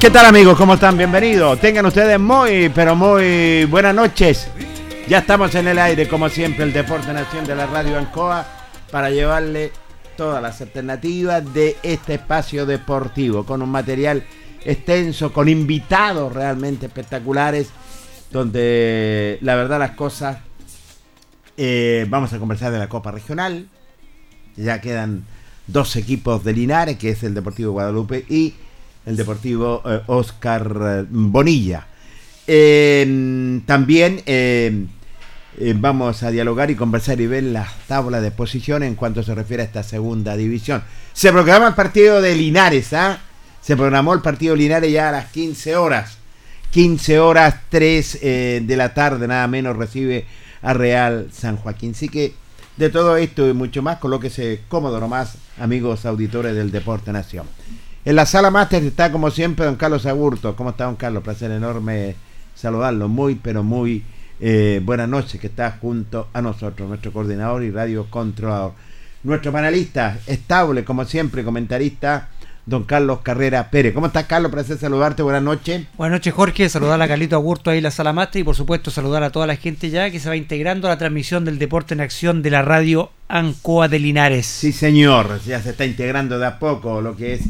¿Qué tal amigos? ¿Cómo están? Bienvenidos. Tengan ustedes muy, pero muy buenas noches. Ya estamos en el aire, como siempre, el Deporte Nación de la Radio Ancoa, para llevarle todas las alternativas de este espacio deportivo, con un material extenso, con invitados realmente espectaculares, donde la verdad las cosas, eh, vamos a conversar de la Copa Regional, ya quedan dos equipos de Linares, que es el Deportivo Guadalupe y el Deportivo Oscar eh, Bonilla. también eh, vamos a dialogar y conversar y ver las tablas de posición en cuanto se refiere a esta segunda división. Se programa el partido de Linares, ¿ah? Se programó el partido de Linares ya a las 15 horas. 15 horas 3 eh, de la tarde, nada menos, recibe a Real San Joaquín. Así que de todo esto y mucho más, colóquese cómodo nomás, amigos auditores del Deporte Nación. En la sala máster está como siempre don Carlos Agurto. ¿Cómo está don Carlos? Placer enorme saludarlo. Muy, pero muy eh, buenas noches que está junto a nosotros, nuestro coordinador y radio controlador. Nuestro panelista estable, como siempre, comentarista, don Carlos Carrera Pérez. ¿Cómo estás, Carlos? Placer saludarte. Buenas noches. Buenas noches, Jorge. Saludar a Carlito Agurto ahí en la sala máster y, por supuesto, saludar a toda la gente ya que se va integrando a la transmisión del Deporte en Acción de la radio Ancoa de Linares. Sí, señor. Ya se está integrando de a poco lo que es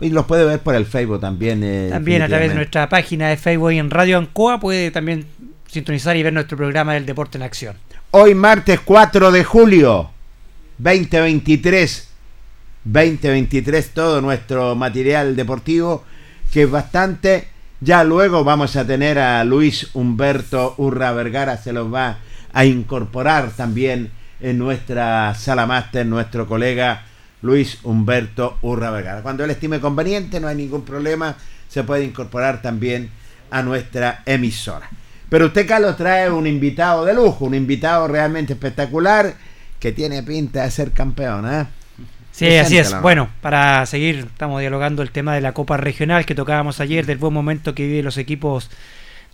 y los puede ver por el Facebook también. Eh, también a través de nuestra página de Facebook y en Radio Ancoa puede también sintonizar y ver nuestro programa del Deporte en Acción. Hoy martes 4 de julio 2023. 2023 todo nuestro material deportivo que es bastante. Ya luego vamos a tener a Luis Humberto Urra Vergara, se los va a incorporar también en nuestra sala máster, nuestro colega Luis Humberto Urra Vergara. Cuando él estime conveniente, no hay ningún problema, se puede incorporar también a nuestra emisora. Pero usted, Carlos, trae un invitado de lujo, un invitado realmente espectacular que tiene pinta de ser campeón. ¿eh? Sí, así es. Bueno, para seguir, estamos dialogando el tema de la Copa Regional que tocábamos ayer, del buen momento que viven los equipos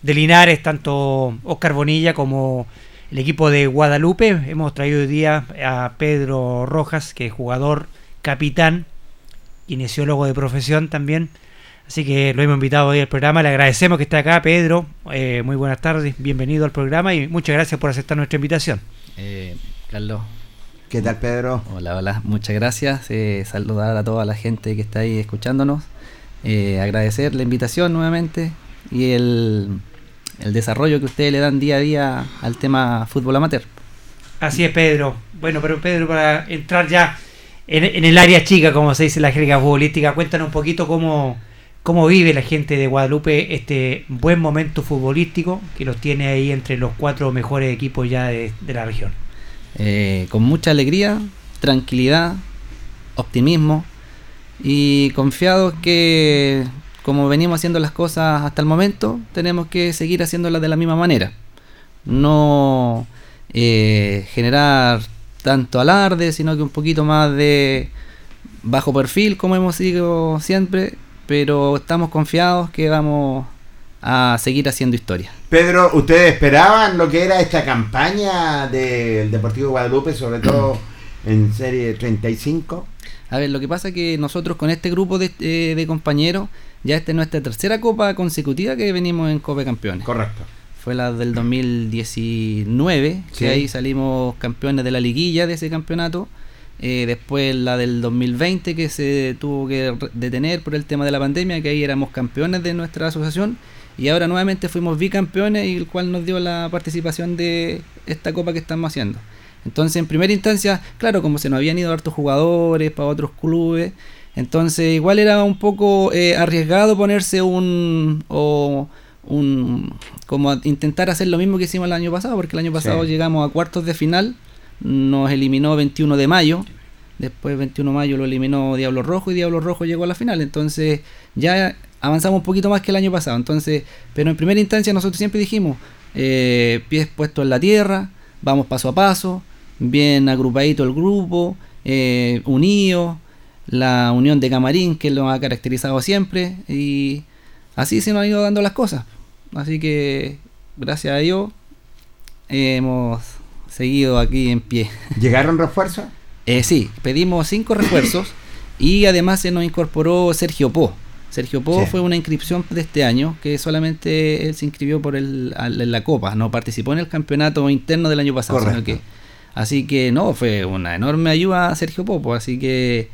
de Linares, tanto Oscar Bonilla como el equipo de Guadalupe. Hemos traído hoy día a Pedro Rojas, que es jugador, capitán, kinesiólogo de profesión también. Así que lo hemos invitado hoy al programa. Le agradecemos que esté acá, Pedro. Eh, muy buenas tardes, bienvenido al programa y muchas gracias por aceptar nuestra invitación. Eh, Carlos. ¿Qué tal, Pedro? Hola, hola, muchas gracias. Eh, saludar a toda la gente que está ahí escuchándonos. agradecer la invitación nuevamente y el, el desarrollo que ustedes le dan día a día al tema fútbol amateur. Así es, Pedro. Bueno, pero Pedro, para entrar ya en, el área chica, como se dice la jerga futbolística, cuéntanos un poquito cómo, cómo vive la gente de Guadalupe este buen momento futbolístico que los tiene ahí entre los cuatro mejores equipos ya de, la región. Eh, con mucha alegría, tranquilidad, optimismo y confiados que como venimos haciendo las cosas hasta el momento, tenemos que seguir haciéndolas de la misma manera. No eh, generar tanto alarde, sino que un poquito más de bajo perfil, como hemos sido siempre, pero estamos confiados que vamos a seguir haciendo historia. Pedro, ¿ustedes esperaban lo que era esta campaña del Deportivo Guadalupe, sobre todo en Serie 35? A ver, lo que pasa es que nosotros con este grupo de, eh, de compañeros ya esta es nuestra tercera copa consecutiva que venimos en Copa Campeones. Correcto. Fue la del 2019, que ahí salimos campeones de la liguilla de ese campeonato. Eh, después la del 2020 que se tuvo que detener por el tema de la pandemia, que ahí éramos campeones de nuestra asociación. Y ahora nuevamente fuimos bicampeones y el cual nos dio la participación de esta copa que estamos haciendo. Entonces, en primera instancia, claro, como se nos habían ido hartos jugadores para otros clubes, entonces igual era un poco eh, arriesgado ponerse un, o un... como intentar hacer lo mismo que hicimos el año pasado, porque el año pasado llegamos a cuartos de final, nos eliminó 21 de mayo, después 21 de mayo lo eliminó Diablo Rojo y Diablo Rojo llegó a la final, entonces ya avanzamos un poquito más que el año pasado, entonces, pero en primera instancia nosotros siempre dijimos, eh, pies puestos en la tierra, vamos paso a paso, bien agrupadito el grupo, eh, unidos, la unión de Camarín, que lo ha caracterizado siempre, y así se nos han ido dando las cosas. Así que, gracias a Dios, hemos seguido aquí en pie. ¿Llegaron refuerzos? Eh, sí, pedimos cinco refuerzos y además se nos incorporó Sergio Po. Sergio Po fue una inscripción de este año que solamente él se inscribió por el, la Copa, no participó en el campeonato interno del año pasado. así que no, fue una enorme ayuda a Sergio Popo, así que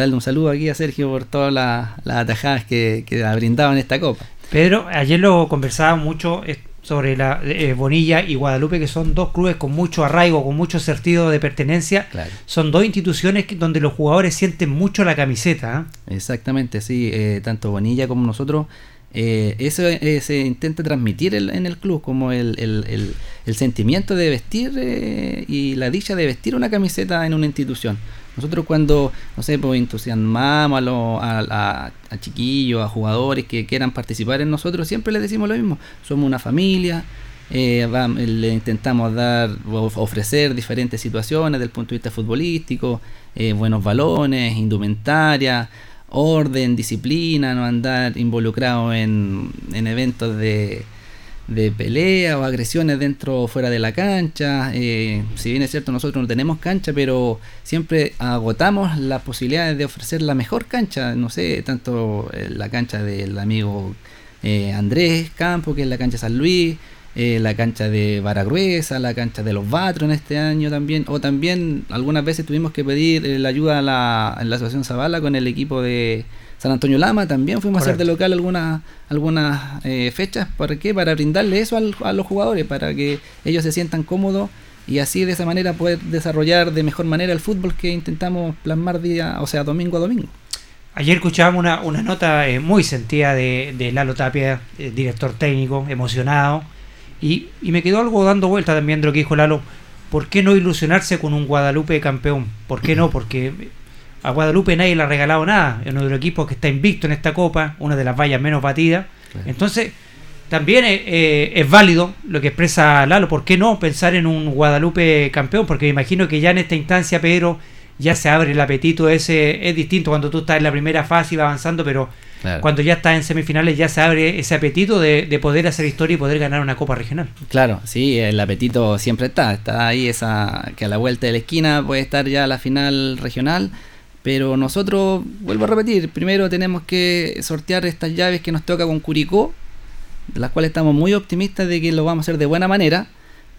darle un saludo aquí a Sergio por todas las, atajadas que, que ha brindado en esta copa. Pedro, ayer lo conversaba mucho sobre la eh, Bonilla y Guadalupe, que son dos clubes con mucho arraigo, con mucho sentido de pertenencia. Son dos instituciones donde los jugadores sienten mucho la camiseta. ¿ah? Exactamente, sí. Eh, tanto Bonilla como nosotros eh, eso se intenta transmitir en el club, como el, el, el, sentimiento de vestir y la dicha de vestir una camiseta en una institución. Nosotros cuando, no sé, pues entusiasmamos a, a, chiquillos, a jugadores que quieran participar en nosotros, siempre les decimos lo mismo. Somos una familia, eh, le intentamos dar, ofrecer diferentes situaciones desde el punto de vista futbolístico, eh, buenos balones, indumentaria, orden, disciplina, no andar involucrado en, en eventos de de pelea o agresiones dentro o fuera de la cancha. Eh, si bien es cierto, nosotros no tenemos cancha, pero siempre agotamos las posibilidades de ofrecer la mejor cancha. No sé, tanto eh, la cancha del amigo eh, Andrés Campo, que es la cancha San Luis, la cancha de Baragruesa, la cancha de los Batros en este año también. O también algunas veces tuvimos que pedir la ayuda a la, en la Asociación Zavala con el equipo de San Antonio Lama también fuimos a hacer de local algunas algunas eh, fechas. ¿Para qué? Para brindarle eso a los jugadores, para que ellos se sientan cómodos y así de esa manera poder desarrollar de mejor manera el fútbol que intentamos plasmar día, o sea, domingo a domingo. Ayer escuchábamos una, una nota eh, muy sentida de, de Lalo Tapia, eh, director técnico, emocionado, y, y, me quedó algo dando vuelta también de lo que dijo Lalo. ¿Por qué no ilusionarse con un Guadalupe campeón? ¿Por qué no? Porque a Guadalupe nadie le ha regalado nada. Es uno de los equipos que está invicto en esta copa, una de las vallas menos batidas. Entonces, también eh, es válido lo que expresa Lalo. ¿Por qué no pensar en un Guadalupe campeón? Porque me imagino que ya en esta instancia, Pedro, ya se abre el apetito ese. Es distinto cuando tú estás en la primera fase y va avanzando, pero cuando ya estás en semifinales ya se abre ese apetito de, de, poder hacer historia y poder ganar una copa regional. Claro, sí, el apetito siempre está. Está ahí esa que a la vuelta de la esquina puede estar ya la final regional. Pero nosotros, vuelvo a repetir, primero tenemos que sortear estas llaves que nos toca con Curicó, de las cuales estamos muy optimistas de que lo vamos a hacer de buena manera.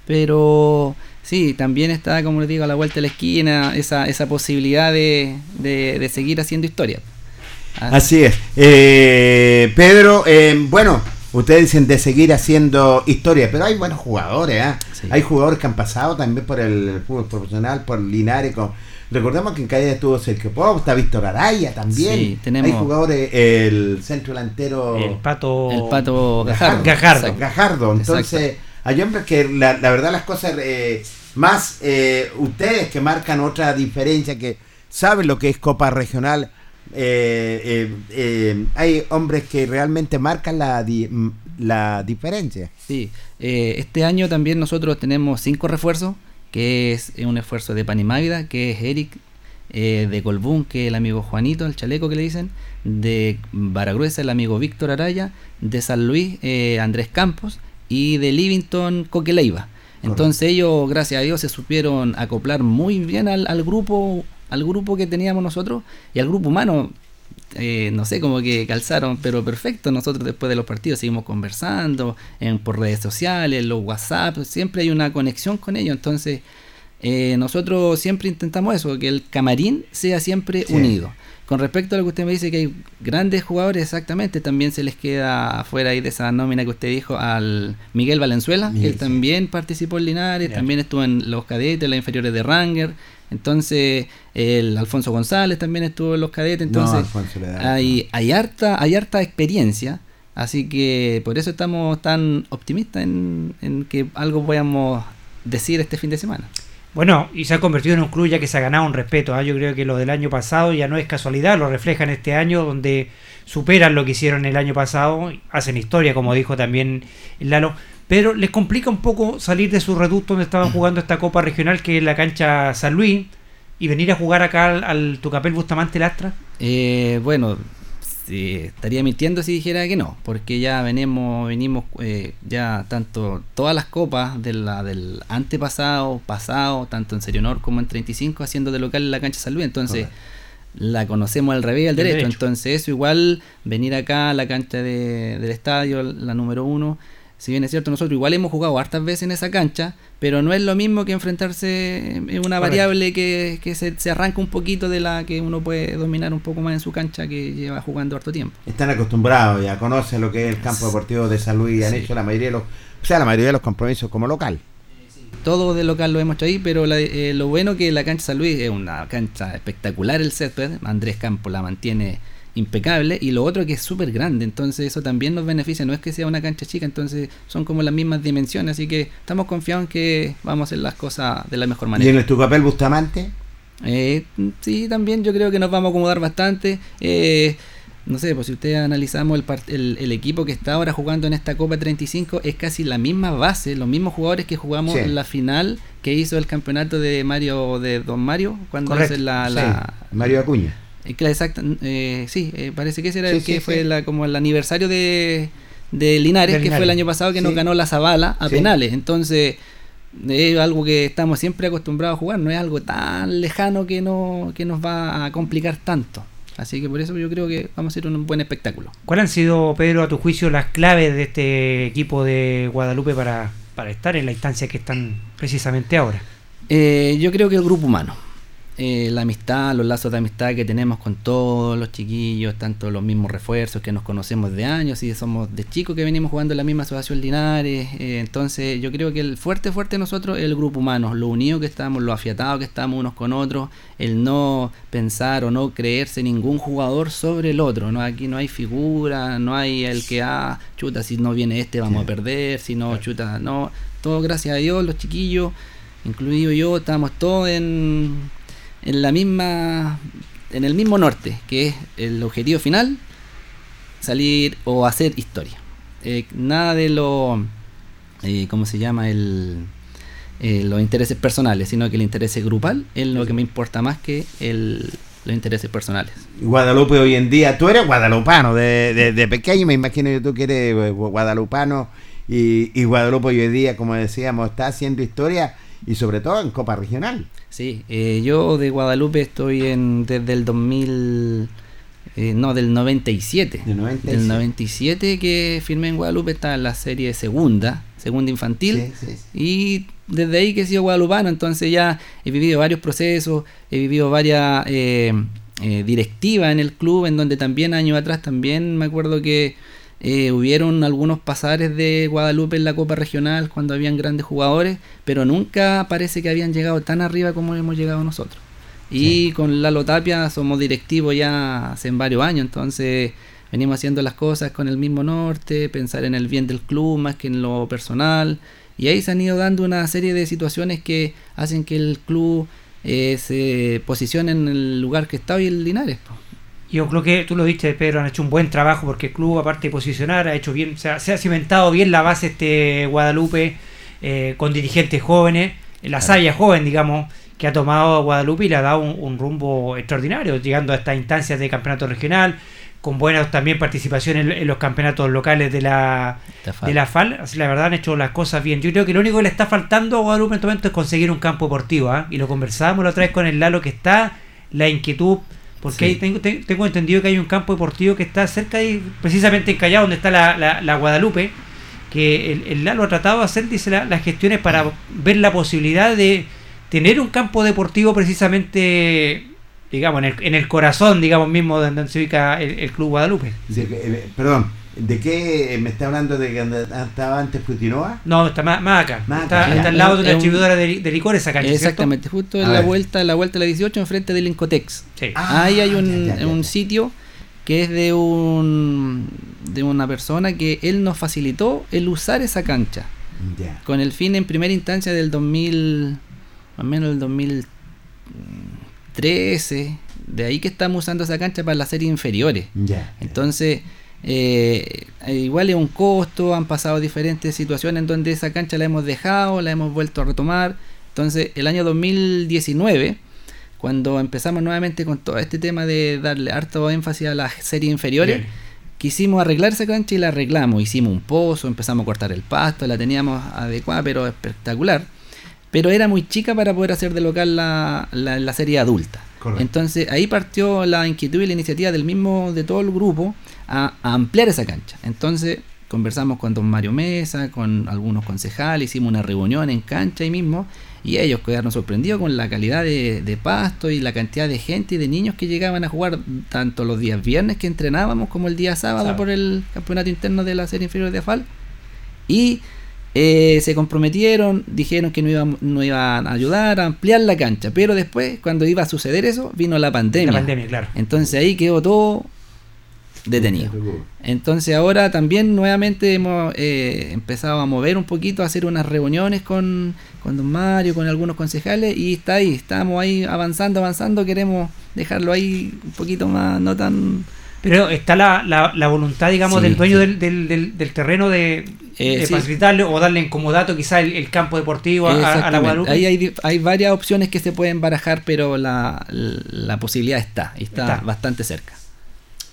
Pero sí, también está, como les digo, a la vuelta de la esquina esa, esa posibilidad de, de, seguir haciendo historia. Así es. Eh, Pedro, eh, bueno, ustedes dicen de seguir haciendo historia, pero hay buenos jugadores. ¿eh? Hay jugadores que han pasado también por el fútbol profesional, por Linares. Recordemos que en Calle estuvo Sergio Pop, está Víctor Araya también. Sí, tenemos hay jugadores, el centro delantero. El pato. El pato Gajardo. Gajardo. Gajardo. Entonces. Hay hombres que la, verdad las cosas, eh, más eh, ustedes que marcan otra diferencia, que saben lo que es Copa Regional, eh, hay hombres que realmente marcan la, la diferencia. Sí, este año también nosotros tenemos cinco refuerzos, que es un esfuerzo de Panimávida, que es Eric de Colbún, que es el amigo Juanito, el chaleco que le dicen, de Baragruesa, el amigo Víctor Araya, de San Luis, Andrés Campos, y de Livington Coqueleiva. Entonces ellos, gracias a Dios, se supieron acoplar muy bien al, grupo al grupo que teníamos nosotros y al grupo humano. Eh, no sé, como que calzaron, pero perfecto. Nosotros después de los partidos seguimos conversando en, por redes sociales, los WhatsApp, siempre hay una conexión con ellos. Entonces, eh, nosotros siempre intentamos eso, que el camarín sea siempre unido. Con respecto a lo que usted me dice que hay grandes jugadores, exactamente, también se les queda afuera ahí de esa nómina que usted dijo al Miguel Valenzuela, que él también participó en Linares, también estuvo en los cadetes, las inferiores de Ranger. Entonces, el Alfonso González también estuvo en los cadetes. Entonces, hay, hay, harta, hay harta experiencia. Así que por eso estamos tan optimistas en, en que algo podamos decir este fin de semana. Bueno, y se ha convertido en un club ya que se ha ganado un respeto. ¿ah? Yo creo que lo del año pasado ya no es casualidad, lo reflejan este año donde superan lo que hicieron el año pasado, hacen historia, como dijo también Lalo. Pero les complica un poco salir de su reducto donde estaban jugando esta Copa Regional, que es la cancha San Luis, y venir a jugar acá al, Tucapel Bustamante Lastra. Eh, bueno, estaría mintiendo si dijera que no, porque ya venimos, venimos eh, ya tanto todas las copas de la, del antepasado, pasado, tanto en Serio Honor como en 35, haciendo de local en la cancha Salud. Entonces, la conocemos al revés al derecho. Entonces, eso igual, venir acá a la cancha de, del estadio, la número uno si bien es cierto, nosotros igual hemos jugado hartas veces en esa cancha, pero no es lo mismo que enfrentarse en una variable que, se, arranca un poquito de la que uno puede dominar un poco más en su cancha que lleva jugando harto tiempo. Están acostumbrados, ya conocen lo que es el campo deportivo de San Luis y han hecho la mayoría de los, o sea, la mayoría de los compromisos como local. Todo de local lo hemos hecho ahí, pero eh, lo bueno que la cancha San Luis es una cancha espectacular el césped. Andrés Campos la mantiene impecable y lo otro que es súper grande, entonces eso también nos beneficia, no es que sea una cancha chica, entonces son como las mismas dimensiones, así que estamos confiados en que vamos a hacer las cosas de la mejor manera. ¿Y en el papel Bustamante? Eh, sí, también yo creo que nos vamos a acomodar bastante. Eh, no sé, pues si ustedes analizamos el, el, equipo que está ahora jugando en esta Copa 35, es casi la misma base, los mismos jugadores que jugamos en la final que hizo el campeonato de Mario, de Don Mario, cuando hace la, la, Mario Acuña. Eh, exacto, eh, sí, eh, parece que ese era el que fue la, como el aniversario de, de Linares, que fue el año pasado que nos ganó la Zabala a penales. Entonces, es algo que estamos siempre acostumbrados a jugar, no es algo tan lejano que, no, que nos va a complicar tanto. Así que por eso yo creo que vamos a ser un buen espectáculo. ¿Cuáles han sido, Pedro, a tu juicio, las claves de este equipo de Guadalupe para, para estar en la instancia que están precisamente ahora? yo creo que el grupo humano eh, la amistad, los lazos de amistad que tenemos con todos los chiquillos, tanto los mismos refuerzos que nos conocemos de años y somos de chicos que venimos jugando en la misma asociación Linares. Eh, entonces yo creo que el fuerte, fuerte nosotros es el grupo humano, lo unido que estamos, lo afiatados que estamos unos con otros, el no pensar o no creerse ningún jugador sobre el otro. ¿no? Aquí no hay figura, no hay el que, ah, chuta, si no viene este vamos a perder, si no, chuta, no. Todo gracias a Dios, los chiquillos, incluido yo, estamos todos en en la misma en el mismo norte, que es el objetivo final, salir o hacer historia. Eh, nada de lo, eh, ¿cómo se llama? El, eh, los intereses personales, sino que el interés grupal es lo que me importa más que el, los intereses personales. Guadalupe hoy en día, tú eres guadalupano de, de, pequeño, me imagino que tú que eres guadalupano y, y Guadalupe hoy en día, como decíamos, está haciendo historia y sobre todo en Copa Regional. Sí, eh, yo de Guadalupe estoy en desde el 2000, eh, no, del 97. Del 97. Del 97 que firmé en Guadalupe está en la serie segunda, segunda infantil. Y desde ahí que he sido guadalupano, entonces ya he vivido varios procesos, he vivido varias eh, directivas en el club, en donde también años atrás también me acuerdo que eh, hubieron algunos pasares de Guadalupe en la Copa Regional cuando habían grandes jugadores, pero nunca parece que habían llegado tan arriba como hemos llegado nosotros. Y con Lalo Tapia somos directivos ya hace varios años, entonces venimos haciendo las cosas con el mismo norte, pensar en el bien del club más que en lo personal. Y ahí se han ido dando una serie de situaciones que hacen que el club eh, se posicione en el lugar que está hoy en Linares. Yo creo que tú lo diste, Pedro, han hecho un buen trabajo porque el club, aparte de posicionar, ha hecho bien, se ha, cimentado bien la base este Guadalupe eh, con dirigentes jóvenes, la saya joven, digamos, que ha tomado a Guadalupe y le ha dado un, rumbo extraordinario, llegando a estas instancias de campeonato regional, con buenas también participaciones en, los campeonatos locales de la, de la FAL. Así la verdad han hecho las cosas bien. Yo creo que lo único que le está faltando a Guadalupe en este momento es conseguir un campo deportivo. ¿ah? Y lo conversábamos la otra vez con el Lalo que está la inquietud porque ahí tengo, tengo entendido que hay un campo deportivo que está cerca de, precisamente en Callao, donde está la, Guadalupe, que el, el, Lalo ha tratado de hacer, dice, las gestiones para ver la posibilidad de tener un campo deportivo precisamente, digamos, en el, en el corazón, digamos, mismo donde se ubica el, Club Guadalupe. Eh, perdón, ¿De qué me está hablando de que estaba antes Futinoa? No, está más, acá. está, al lado de una distribuidora de, licores acá. Exactamente, justo en la vuelta, la vuelta de la 18 enfrente del Incotex. Ahí hay un, un sitio que es de un de una persona que él nos facilitó el usar esa cancha. Con el fin en primera instancia del 2000 más o menos el 2013, de ahí que estamos usando esa cancha para las series inferiores. Entonces, eh, igual es un costo, han pasado diferentes situaciones en donde esa cancha la hemos dejado, la hemos vuelto a retomar. Entonces, el año 2019, cuando empezamos nuevamente con todo este tema de darle harto énfasis a las series inferiores, quisimos arreglar esa cancha y la arreglamos. Hicimos un pozo, empezamos a cortar el pasto, la teníamos adecuada, pero espectacular. Pero era muy chica para poder hacer de local la, la, serie adulta. Entonces ahí partió la inquietud y la iniciativa del mismo, de todo el grupo, a, ampliar esa cancha. Entonces conversamos con don Mario Mesa, con algunos concejales, hicimos una reunión en cancha ahí mismo y ellos quedaron sorprendidos con la calidad de, pasto y la cantidad de gente y de niños que llegaban a jugar tanto los días viernes que entrenábamos como el día sábado por el campeonato interno de la serie inferior de AFAL. Y eh, se comprometieron, dijeron que no iban, no iban a ayudar a ampliar la cancha, pero después, cuando iba a suceder eso, vino la pandemia. La pandemia, claro. Entonces ahí quedó todo detenido. Entonces ahora también nuevamente hemos eh, empezado a mover un poquito, a hacer unas reuniones con, con don Mario, con algunos concejales y está ahí, estamos ahí avanzando, avanzando, queremos dejarlo ahí un poquito más, no tan... Pero está la, la, voluntad, digamos, del dueño del, del, del, terreno de, eh, facilitarle o darle en comodato quizá el, campo deportivo a, la Guadalupe. Ahí hay, hay, varias opciones que se pueden barajar, pero la, la posibilidad está, está, bastante cerca.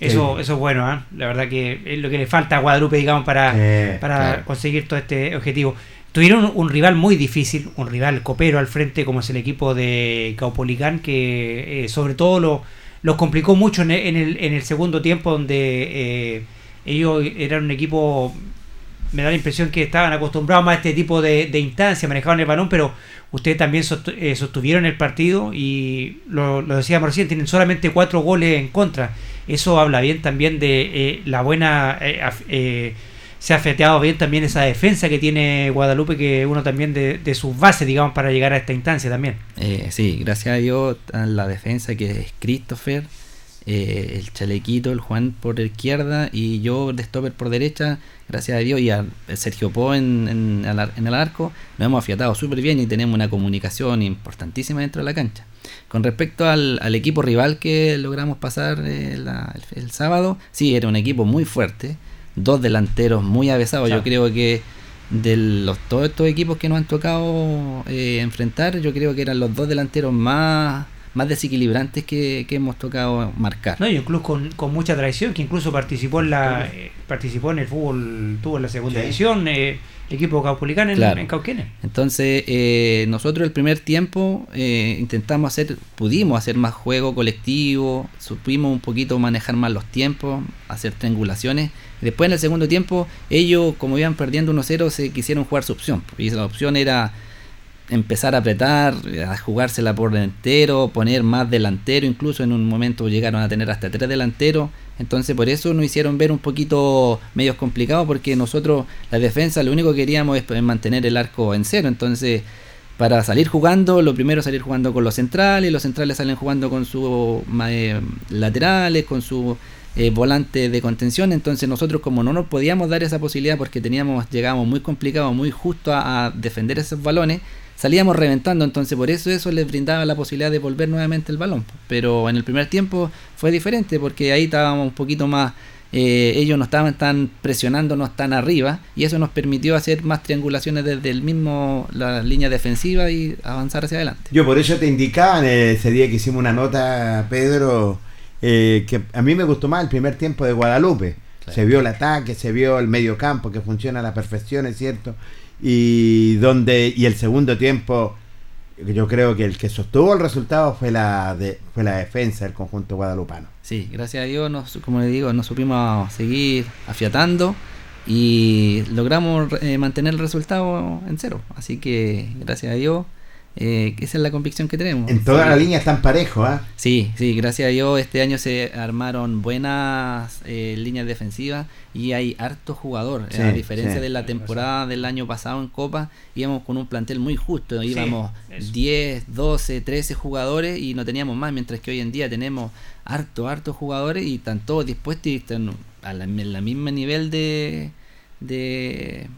Eso, eso es bueno, ¿eh? la verdad que es lo que le falta a Guadalupe, digamos, para, para conseguir todo este objetivo. Tuvieron un, rival muy difícil, un rival copero al frente, como es el equipo de Caupolicán, que eh, sobre todo lo, los complicó mucho en el, en el, segundo tiempo, donde eh, ellos eran un equipo me da la impresión que estaban acostumbrados más a este tipo de, de instancias, manejaban el balón, pero ustedes también sostuvieron el partido y lo, lo decíamos recién, tienen solamente cuatro goles en contra eso habla bien también de eh, la buena... Eh, eh, se ha feteado bien también esa defensa que tiene Guadalupe, que uno también de, sus bases, digamos, para llegar a esta instancia también. sí, gracias a Dios, la defensa que es Christopher, el chalequito, el Juan por izquierda y yo de stopper por derecha, gracias a Dios, y a Sergio Po en, en, en el arco, nos hemos afiatado súper bien y tenemos una comunicación importantísima dentro de la cancha. Con respecto al, equipo rival que logramos pasar eh, el, sábado, sí, era un equipo muy fuerte, dos delanteros muy avesados. Yo creo que de los todos estos equipos que nos han tocado eh, enfrentar, yo creo que eran los dos delanteros más más desequilibrantes que, hemos tocado marcar. No, y un club con, con mucha tradición, que incluso participó en la eh, participó en el fútbol, tuvo en la segunda división, eh, el equipo caupolicán en, en Cauquenes. Entonces, eh, nosotros el primer tiempo intentamos hacer, pudimos hacer más juego colectivo, supimos un poquito manejar más los tiempos, hacer triangulaciones. Después en el segundo tiempo, ellos, como iban perdiendo 1-0, se quisieron jugar su opción. Y la opción era empezar a apretar, a jugársela por entero, poner más delantero, incluso en un momento llegaron a tener hasta tres delanteros. Entonces por eso nos hicieron ver un poquito medios complicados porque nosotros la defensa lo único que queríamos es mantener el arco en cero. Entonces para salir jugando, lo primero salir jugando con los centrales, los centrales salen jugando con sus eh, laterales, con su eh, volante de contención. Entonces nosotros como no nos podíamos dar esa posibilidad porque teníamos, llegábamos muy complicados, muy justo a defender esos balones, salíamos reventando, entonces por eso eso les brindaba la posibilidad de volver nuevamente el balón. Pero en el primer tiempo fue diferente porque ahí estábamos un poquito más, eh, ellos no estaban tan presionándonos tan arriba y eso nos permitió hacer más triangulaciones desde el mismo la línea defensiva y avanzar hacia adelante. Yo por eso te indicaba en ese día que hicimos una nota, Pedro, eh, que a mí me gustó más el primer tiempo de Guadalupe. Se vio el ataque, se vio el medio campo que funciona a la perfección, es cierto y donde y el segundo tiempo yo creo que el que sostuvo el resultado fue la de, fue la defensa del conjunto guadalupano. Sí, gracias a Dios, nos, como le digo, nos supimos seguir afiatando y logramos eh, mantener el resultado en cero. Así que gracias a Dios eh, esa es la convicción que tenemos. En toda la línea están parejos, ¿ah? Sí, sí, gracias a Dios este año se armaron buenas eh, líneas defensivas y hay harto jugador. a diferencia de la temporada del año pasado en Copa, íbamos con un plantel muy justo, íbamos 10, 12, 13 jugadores y no teníamos más, mientras que hoy en día tenemos harto, harto jugadores y están todos dispuestos y están a la, misma nivel de, de,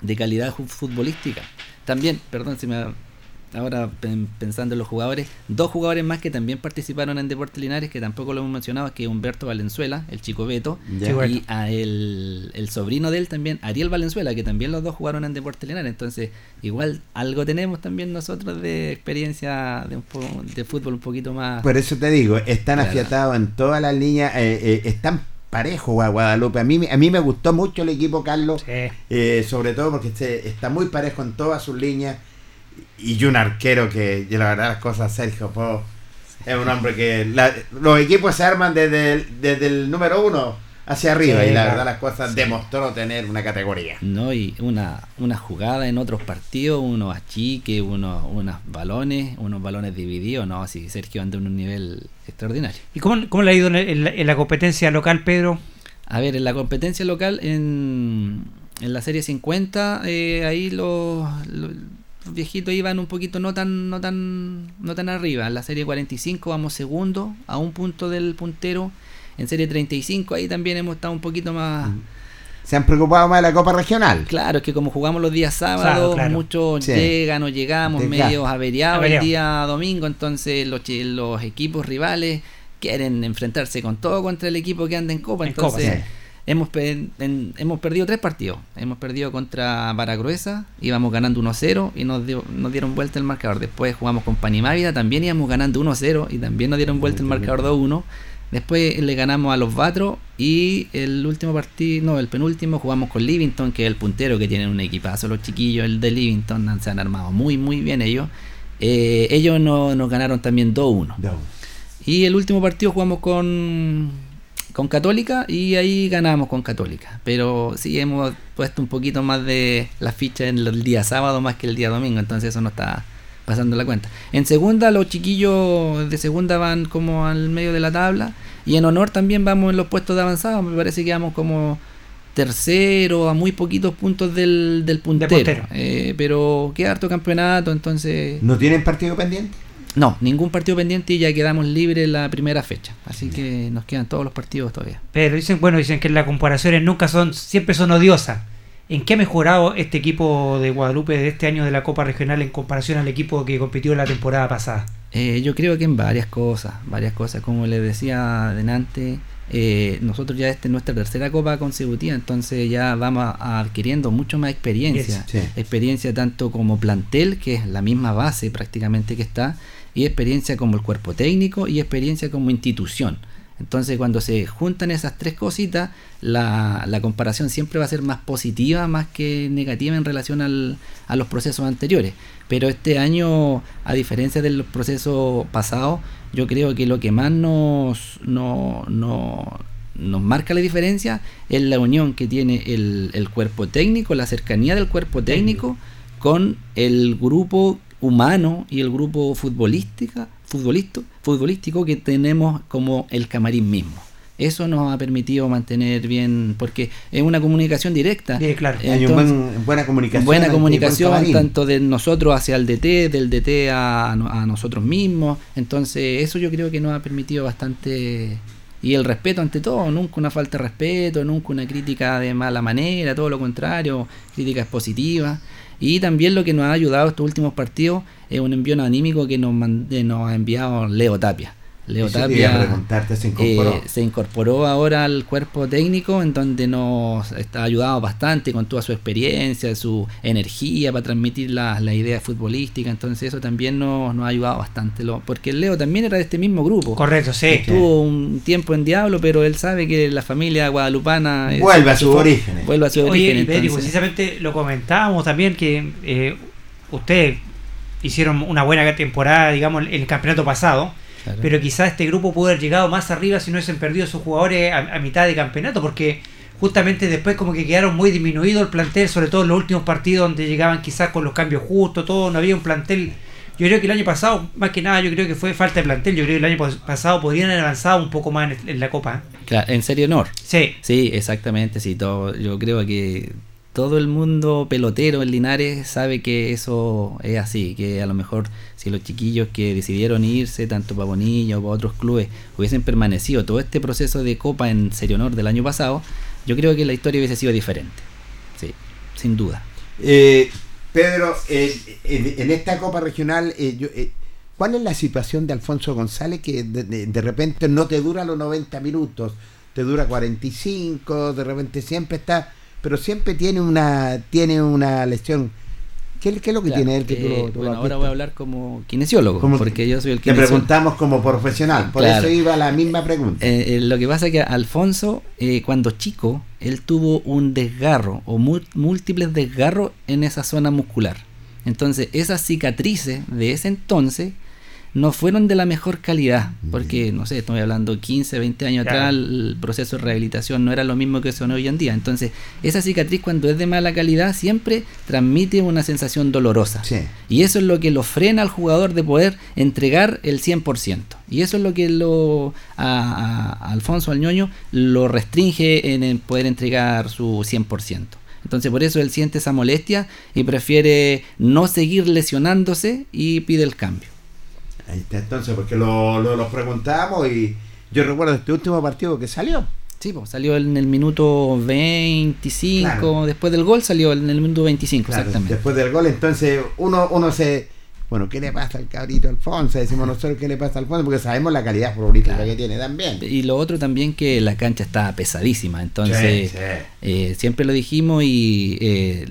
de calidad futbolística. También, perdón si me ahora pensando en los jugadores, dos jugadores más que también participaron en Deportes Linares, que tampoco lo hemos mencionado, que es Humberto Valenzuela, el chico Beto, y a el, el, sobrino de él también, Ariel Valenzuela, que también los dos jugaron en Deportes Linares. Entonces, igual algo tenemos también nosotros de experiencia de, un de fútbol un poquito más... Por eso te digo, están afiatados en todas las líneas, eh, eh, están parejo Guadalupe. A mí, a mí me gustó mucho el equipo, Carlos, eh, sobre todo porque está muy parejo en todas sus líneas y un arquero que, la verdad, las cosas, Sergio Po, es un hombre que los equipos se arman desde el, desde el número uno hacia arriba y la verdad las cosas demostró tener una categoría. No, y una, una jugada en otros partidos, unos achiques, unos, unos balones, unos balones divididos, no, así Sergio anda en un nivel extraordinario. ¿Y cómo, cómo le ha ido en, la, competencia local, Pedro? A ver, en la competencia local, en, en la serie 50, eh, ahí los viejitos iban un poquito no tan, no tan, no tan arriba. En la serie 45 vamos segundo, a un punto del puntero. En serie 35 ahí también hemos estado un poquito más... Se han preocupado más de la Copa Regional. Claro, es que como jugamos los días sábados, muchos llegan o llegamos medio averiados el día domingo, entonces los, los equipos rivales quieren enfrentarse con todo contra el equipo que anda en Copa. entonces, Hemos, hemos perdido tres partidos. Hemos perdido contra Baragruesa, íbamos ganando 1-0 y nos, nos dieron vuelta el marcador. Después jugamos con Panimávida, también íbamos ganando 1-0 y también nos dieron vuelta el marcador 2-1. Después le ganamos a los Batros y el último partido, no, el penúltimo jugamos con Livington, que es el puntero que tienen un equipazo los chiquillos, el de Livington, se han armado muy, muy bien ellos. Eh, ellos no, nos ganaron también 2-1. Y el último partido jugamos con con Católica y ahí ganamos con Católica. Pero sí hemos puesto un poquito más de la ficha en el día sábado más que el día domingo, entonces eso no está pasando la cuenta. En segunda los chiquillos de segunda van como al medio de la tabla y en honor también vamos en los puestos de avanzado, me parece que vamos como tercero a muy poquitos puntos del, del puntero. Eh, pero queda harto campeonato, entonces... ¿No tienen partido pendiente? No, ningún partido pendiente y ya quedamos libres la primera fecha. Así que nos quedan todos los partidos todavía. Pero dicen, bueno, dicen que las comparaciones nunca son, siempre son odiosas. ¿En qué ha mejorado este equipo de Guadalupe de este año de la Copa Regional en comparación al equipo que compitió la temporada pasada? Eh, yo creo que en varias cosas, varias cosas, como les decía adelante, eh, nosotros ya esta es nuestra tercera copa consecutiva, entonces ya vamos adquiriendo mucho más experiencia, experiencia tanto como plantel, que es la misma base prácticamente que está, y experiencia como el cuerpo técnico y experiencia como institución. Entonces cuando se juntan esas tres cositas, la, la, comparación siempre va a ser más positiva más que negativa en relación al, a los procesos anteriores. Pero este año, a diferencia de los procesos pasados, yo creo que lo que más nos, no, no, nos marca la diferencia es la unión que tiene el, el cuerpo técnico, la cercanía del cuerpo técnico con el grupo humano y el grupo futbolística, futbolístico, futbolístico que tenemos como el camarín mismo. Eso nos ha permitido mantener bien, porque es una comunicación directa. Sí, claro. Hay buena comunicación. Buena comunicación tanto de nosotros hacia el DT, del DT a, a, nosotros mismos. Entonces, eso yo creo que nos ha permitido bastante. Y el respeto ante todo, nunca una falta de respeto, nunca una crítica de mala manera, todo lo contrario, críticas positivas. Y también lo que nos ha ayudado estos últimos partidos es un envío anímico que nos, nos ha enviado Leo Tapia. Leo Tapia eh, se, incorporó. ahora al cuerpo técnico en donde nos está ayudado bastante con toda su experiencia, su energía para transmitir la, la idea futbolística, entonces eso también nos, nos ha ayudado bastante, lo, porque Leo también era de este mismo grupo. Correcto, sí. Estuvo un tiempo en Diablo, pero él sabe que la familia guadalupana... Vuelve a su origen. Vuelve a su origen. precisamente lo comentábamos también que eh, ustedes hicieron una buena temporada, digamos, en el campeonato pasado pero quizás este grupo pudo haber llegado más arriba si no hubiesen perdido sus jugadores a, mitad de campeonato, porque justamente después como que quedaron muy disminuidos el plantel, sobre todo en los últimos partidos donde llegaban quizás con los cambios justos, todo, no había un plantel. Yo creo que el año pasado, más que nada, yo creo que fue falta de plantel. Yo creo que el año pasado podrían haber avanzado un poco más en, la Copa. ¿eh? Claro, en serio honor. Sí. Sí, exactamente. Sí, todo, yo creo que todo el mundo pelotero en Linares sabe que eso es así, que a lo mejor si los chiquillos que decidieron irse, tanto para Bonilla o para otros clubes, hubiesen permanecido todo este proceso de Copa en Serio Honor del año pasado, yo creo que la historia hubiese sido diferente. Sí, sin duda. Eh, Pedro, eh, en, esta Copa Regional, eh, ¿cuál es la situación de Alfonso González que de, de, repente no te dura los 90 minutos, te dura 45, de repente siempre está pero siempre tiene una tiene una lesión. ¿Qué, es lo que tiene él que tú, bueno, ahora voy a hablar como kinesiólogo, porque yo soy el que preguntamos como profesional, por eso iba la misma pregunta. Eh, eh, lo que pasa es que Alfonso, eh, cuando chico, él tuvo un desgarro o múltiples desgarros en esa zona muscular. Entonces, esas cicatrices de ese entonces no fueron de la mejor calidad, porque, no sé, estoy hablando 15, 20 años atrás, el proceso de rehabilitación no era lo mismo que son hoy en día. Entonces, esa cicatriz cuando es de mala calidad siempre transmite una sensación dolorosa. Y eso es lo que lo frena al jugador de poder entregar el 100%. Y eso es lo que lo a, Alfonso Alñoño lo restringe en el poder entregar su 100%. Entonces por eso él siente esa molestia y prefiere no seguir lesionándose y pide el cambio. Ahí está entonces, porque lo, lo, preguntamos y yo recuerdo este último partido que salió. Sí, pues salió en el minuto 25, después del gol salió en el minuto 25, exactamente. Después del gol, entonces uno, uno se... Bueno, ¿qué le pasa al cabrito Alfonso? Decimos nosotros qué le pasa al Alfonso, porque sabemos la calidad futbolística que tiene también. Y lo otro también que la cancha está pesadísima, entonces eh, siempre lo dijimos y eh,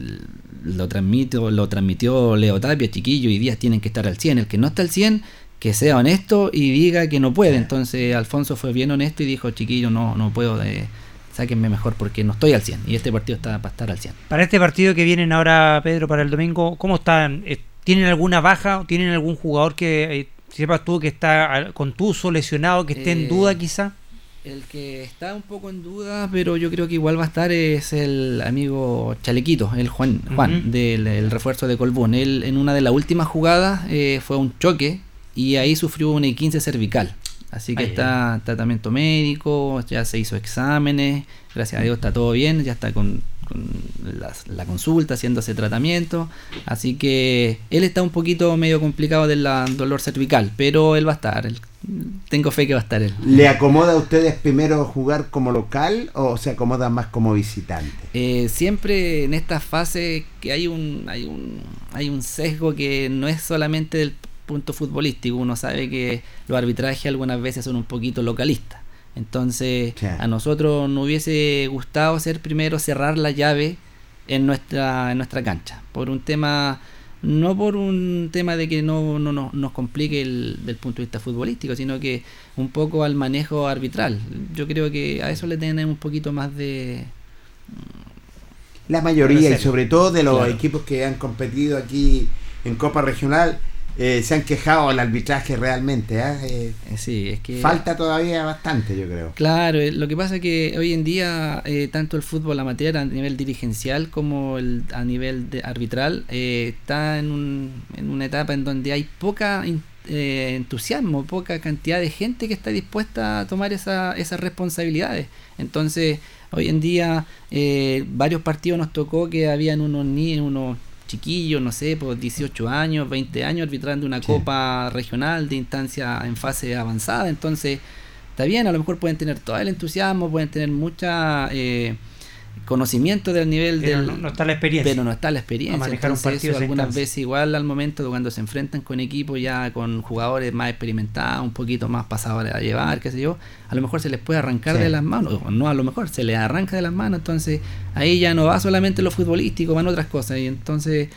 lo, transmito, lo transmitió Leo Tapia, Chiquillo y Díaz tienen que estar al 100. El que no está al 100 que sea honesto y diga que no puede. Entonces Alfonso fue bien honesto y dijo, chiquillo, no, no puedo, eh, sáquenme mejor porque no estoy al 100 y este partido está para estar al 100. Para este partido que vienen ahora, Pedro, para el domingo, ¿cómo están? Eh, ¿Tienen alguna baja? ¿Tienen algún jugador que eh, sepas tú que está contuso, lesionado, que esté en duda quizá? El que está un poco en duda, pero yo creo que igual va a estar es el amigo Chalequito, el Juan, Juan del refuerzo de Colbún. Él en una de las últimas jugadas fue un choque y ahí sufrió una 15 cervical. Así que está en tratamiento médico, ya se hizo exámenes, gracias a Dios está todo bien, ya está con, la, consulta, haciéndose tratamiento. Así que él está un poquito medio complicado del dolor cervical, pero él va a estar. tengo fe que va a estar él. ¿Le acomoda a ustedes primero jugar como local o se acomoda más como visitante? Eh, siempre en esta fase que hay un, hay un, hay un sesgo que no es solamente del punto futbolístico, uno sabe que los arbitrajes algunas veces son un poquito localistas. Entonces, a nosotros nos hubiese gustado ser primero cerrar la llave en nuestra, en nuestra cancha, por un tema no por un tema de que no, no, no nos complique el, del punto de vista futbolístico, sino que un poco al manejo arbitral. Yo creo que a eso le tienen un poquito más de... La mayoría y sobre todo de los equipos que han competido aquí en Copa Regional, eh, se han quejado del arbitraje realmente. ¿eh? Eh, sí, es que falta todavía bastante, yo creo. Claro, lo que pasa es que hoy en día tanto el fútbol amateur a nivel dirigencial como el, a nivel de arbitral está en, un, en, una etapa en donde hay poca entusiasmo, poca cantidad de gente que está dispuesta a tomar esa, esas responsabilidades. Entonces, hoy en día varios partidos nos tocó que habían unos ni unos chiquillos, no sé, por 18 años, 20 años, arbitrando una copa regional de instancia en fase avanzada. Entonces, está bien, a lo mejor pueden tener todo el entusiasmo, pueden tener mucha eh, conocimiento del nivel pero del... No, está la experiencia. Pero no está la experiencia. manejar un partido algunas veces igual al momento cuando se enfrentan con equipos ya con jugadores más experimentados, un poquito más pasados a llevar, qué sé yo, a lo mejor se les puede arrancar de las manos, o no a lo mejor, se les arranca de las manos, entonces ahí ya no va solamente lo futbolístico, van otras cosas. Y entonces,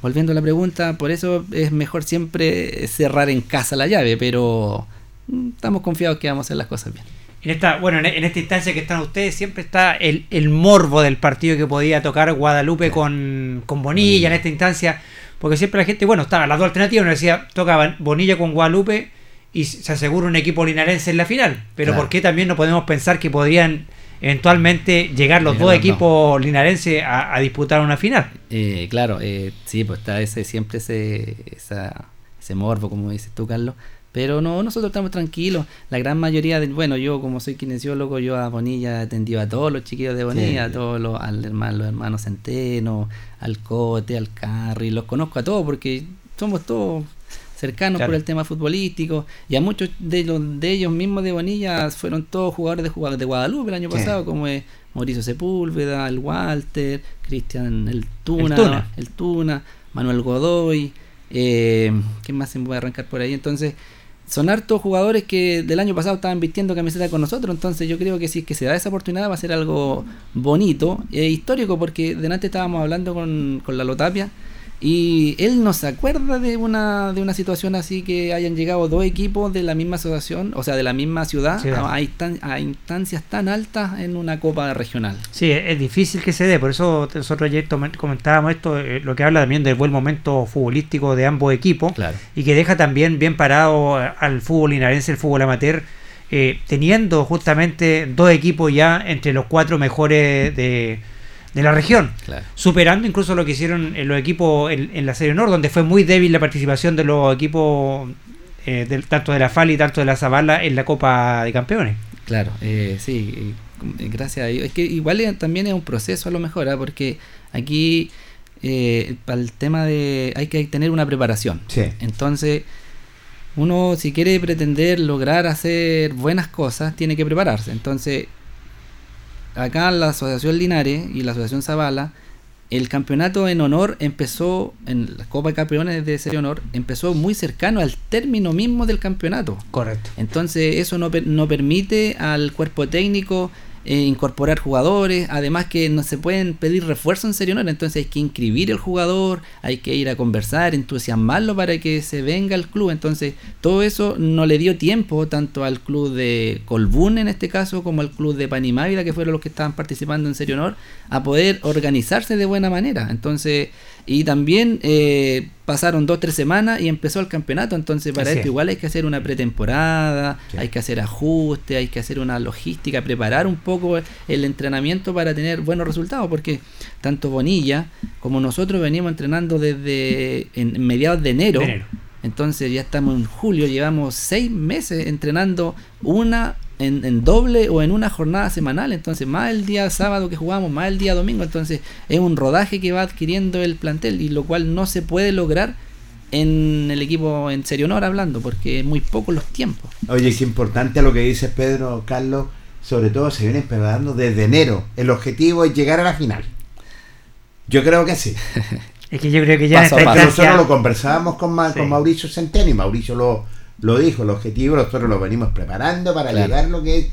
volviendo a la pregunta, por eso es mejor siempre cerrar en casa la llave, pero mm, estamos confiados que vamos a hacer las cosas bien en esta, bueno, en, esta instancia que están ustedes, siempre está el, el morbo del partido que podía tocar Guadalupe con, Bonilla en esta instancia, porque siempre la gente, bueno, estaba las dos alternativas, uno decía, toca Bonilla con Guadalupe y se asegura un equipo linarense en la final, pero ¿por qué también no podemos pensar que podrían eventualmente llegar los dos equipos linarenses a, disputar una final? Eh, claro, eh, sí, pues está ese siempre ese, esa, ese morbo, como dices tú, Carlos. Pero no, nosotros estamos tranquilos. La gran mayoría, de, bueno, yo como soy kinesiólogo, yo a Bonilla he atendido a todos los chiquillos de Bonilla, a todos los, al hermano, los hermanos Centeno, al Cote, al Carri, los conozco a todos porque somos todos cercanos por el tema futbolístico. Y a muchos de, los, de ellos mismos de Bonilla fueron todos jugadores de, jugadores de Guadalupe el año pasado, como es Mauricio Sepúlveda, el Walter, Cristian el Tuna, el Tuna, Manuel Godoy, eh, ¿qué más se me puede arrancar por ahí? Entonces, son hartos jugadores que del año pasado estaban vistiendo camiseta con nosotros, entonces yo creo que si es que se da esa oportunidad va a ser algo bonito e histórico, porque delante estábamos hablando con, con la Lotapia y él no se acuerda de una, de una situación así que hayan llegado dos equipos de la misma asociación, o sea, de la misma ciudad, a, instancias tan altas en una copa regional. Sí, es, difícil que se dé, por eso nosotros ayer comentábamos esto, eh, lo que habla también del buen momento futbolístico de ambos equipos y que deja también bien parado al fútbol linarense, el fútbol amateur. Eh, teniendo justamente dos equipos ya entre los cuatro mejores de, de la región, superando incluso lo que hicieron en los equipos en, la Serie Honor, donde fue muy débil la participación de los equipos eh, tanto de la FAL y tanto de la Zavala en la Copa de Campeones. Claro, eh, sí, eh, gracias a Dios. Es que igual también es un proceso a lo mejor, ¿ah? porque aquí para el tema de hay que tener una preparación. Entonces, uno si quiere pretender lograr hacer buenas cosas, tiene que prepararse. Entonces, acá la Asociación Linares y la Asociación Zavala, el campeonato en honor empezó, en la Copa de Campeones de Serie Honor, empezó muy cercano al término mismo del campeonato. Correcto. Entonces eso no, no permite al cuerpo técnico eh, incorporar jugadores, además que no se pueden pedir refuerzo en serio, entonces hay que inscribir el jugador, hay que ir a conversar, entusiasmarlo para que se venga al club, entonces todo eso no le dio tiempo tanto al club de Colbún en este caso como al club de Panimávida que fueron los que estaban participando en Serio Honor a poder organizarse de buena manera, entonces y también eh, pasaron dos tres semanas y empezó el campeonato. Entonces, para esto igual hay que hacer una pretemporada, hay que hacer ajustes, hay que hacer una logística, preparar un poco el entrenamiento para tener buenos resultados. Porque tanto Bonilla como nosotros venimos entrenando desde en mediados de enero. Entonces, ya estamos en julio, llevamos seis meses entrenando una en, doble o en una jornada semanal, entonces más el día sábado que jugamos, más el día domingo, entonces es un rodaje que va adquiriendo el plantel y lo cual no se puede lograr en el equipo en serio honor hablando, porque es muy poco los tiempos. Oye, es importante lo que dice Pedro, Carlos, sobre todo se viene preparando desde enero. El objetivo es llegar a la final. Yo creo que sí. Es que yo creo que ya en Nosotros lo conversábamos con, con Mauricio Centeno y Mauricio lo, lo dijo, el objetivo nosotros lo venimos preparando para llegar lo que es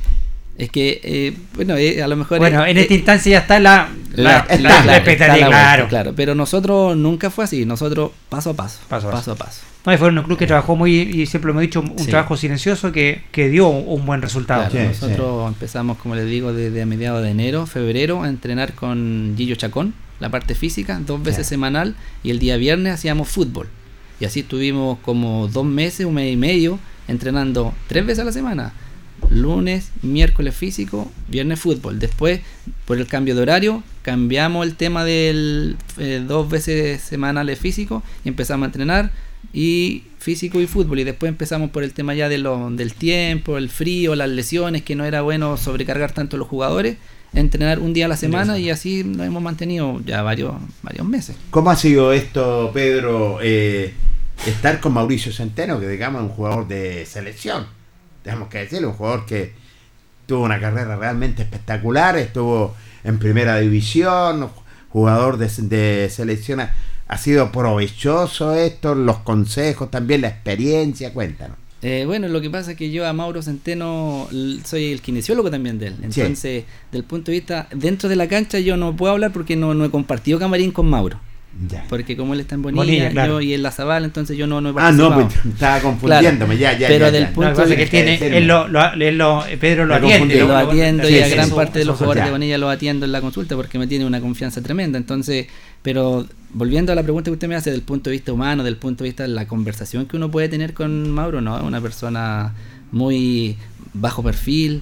es que, eh, bueno, eh, a lo mejor. Bueno, en esta instancia ya está la, la, claro, claro. Pero nosotros nunca fue así. Nosotros paso a paso. Paso a paso. paso. No, y fue un club que trabajó muy, y siempre lo hemos dicho, un trabajo silencioso que, que, dio un buen resultado. nosotros empezamos, como les digo, desde mediados de enero, febrero, a entrenar con Gillo Chacón, la parte física, dos veces semanal, y el día viernes hacíamos fútbol. Y así estuvimos como dos meses, un mes y medio, entrenando tres veces a la semana lunes, miércoles físico, viernes fútbol. Después, por el cambio de horario, cambiamos el tema del eh, dos veces semanales físico y empezamos a entrenar y físico y fútbol y después empezamos por el tema ya de lo, del tiempo, el frío, las lesiones, que no era bueno sobrecargar tanto a los jugadores, entrenar un día a la semana y así nos hemos mantenido ya varios, varios meses. ¿Cómo ha sido esto, Pedro, eh, estar con Mauricio Centeno, que digamos es un jugador de selección? tenemos que decirlo, un jugador que tuvo una carrera realmente espectacular, estuvo en primera división, jugador de, selección. Ha sido provechoso esto, los consejos, también la experiencia, cuéntanos. Eh, bueno, lo que pasa es que yo a Mauro Centeno soy el kinesiólogo también de él. Entonces, del punto de vista, dentro de la cancha yo no puedo hablar porque no, no he compartido camarín con Mauro. Porque como él está en Bonilla, yo y en La Zabal, entonces yo no, no he Ah, no, pues estaba confundiéndome, ya, ya. Pero del punto de que tiene, él lo, lo, Pedro lo atiende. Lo atiendo y a gran parte de los jugadores de Bonilla lo atiendo en la consulta porque me tiene una confianza tremenda. Entonces, pero volviendo a la pregunta que usted me hace, del punto de vista humano, del punto de vista de la conversación que uno puede tener con Mauro, no, es una persona muy bajo perfil,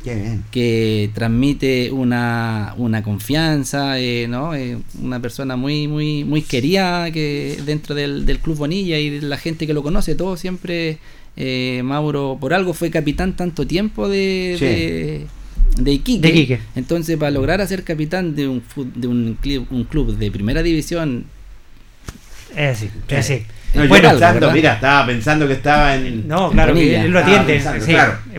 que transmite una, una confianza, eh, ¿no? Eh, una persona muy, muy, muy querida que dentro del, del Club Bonilla y la gente que lo conoce, todo siempre eh, Mauro por algo fue capitán tanto tiempo de, de, Iquique. Entonces, para lograr ser capitán de un, de un, club, un club de primera división... Es así, es así bueno, mira, estaba pensando que estaba en. No, claro, que él lo atiende.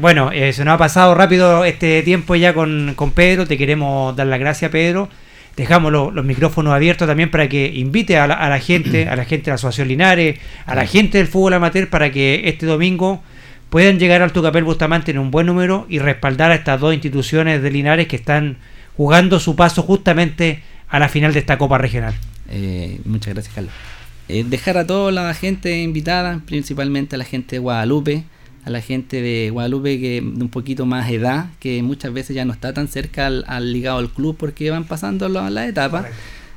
Bueno, eh, se nos ha pasado rápido este tiempo ya con, Pedro. Te queremos dar las gracias, Pedro. Dejamos los micrófonos abiertos también para que invite a la, gente, a la gente de la Asociación Linares, a la gente del fútbol amateur para que este domingo puedan llegar al Tucapel Bustamante en un buen número y respaldar a estas dos instituciones de Linares que están jugando su paso justamente a la final de esta Copa Regional. Eh, muchas gracias, Carlos. Eh, dejar a toda la gente invitada, principalmente a la gente de Guadalupe, a la gente de Guadalupe que de un poquito más edad, que muchas veces ya no está tan cerca al, ligado al club porque van pasando las la etapas,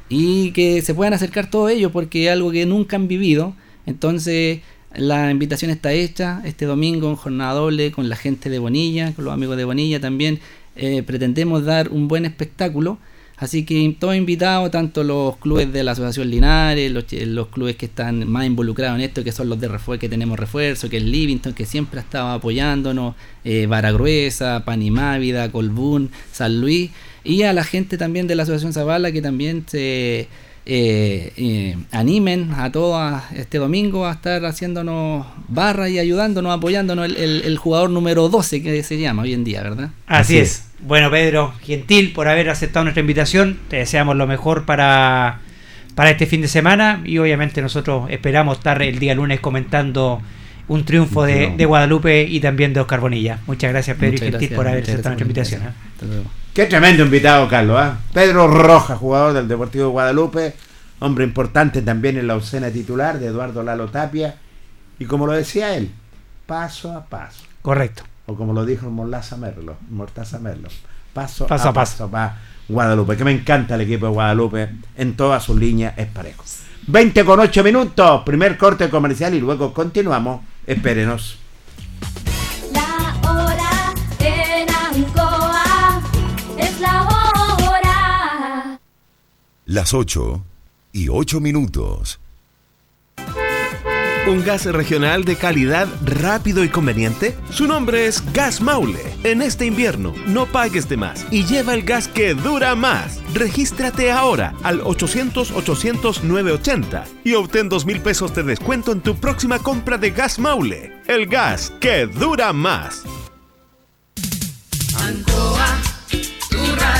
y que se puedan acercar todos ellos porque es algo que nunca han vivido. Entonces, la invitación está hecha este domingo en jornada doble con la gente de Bonilla, con los amigos de Bonilla también. Eh, pretendemos dar un buen espectáculo Así que todos invitados, tanto los clubes de la Asociación Linares, los, clubes que están más involucrados en esto, que son los de refuerzo, que tenemos refuerzo, que es Livington, que siempre ha estado apoyándonos, eh, Baragruesa, Panimávida, Colbún, San Luis, y a la gente también de la Asociación Zavala que también se eh, eh, animen a todos este domingo a estar haciéndonos barra y ayudándonos, apoyándonos el, jugador número 12 que se llama hoy en día, ¿verdad? Así, es. Bueno, Pedro, gentil por haber aceptado nuestra invitación. Te deseamos lo mejor para, para este fin de semana y obviamente nosotros esperamos estar el día lunes comentando un triunfo de, Guadalupe y también de Oscar Bonilla. Muchas gracias, Pedro y Gentil, por haber aceptado nuestra invitación. ¿eh? Qué tremendo invitado, Carlos. ¿eh? Pedro Roja, jugador del Deportivo Guadalupe, hombre importante también en la ocena titular de Eduardo Lalo Tapia. Y como lo decía él, paso a paso. Correcto. O como lo dijo Morlaza Merlo, Mortaza Merlo, paso, a, paso. para Guadalupe, que me encanta el equipo de Guadalupe en todas sus líneas es parejo. 20 con 8 minutos, primer corte comercial y luego continuamos. Espérenos. Las 8 y 8 minutos. ¿Un gas regional de calidad rápido y conveniente? Su nombre es Gas Maule. En este invierno, no pagues de más y lleva el gas que dura más. Regístrate ahora al 800-800-980 y obtén 2 mil pesos de descuento en tu próxima compra de Gas Maule. El gas que dura más.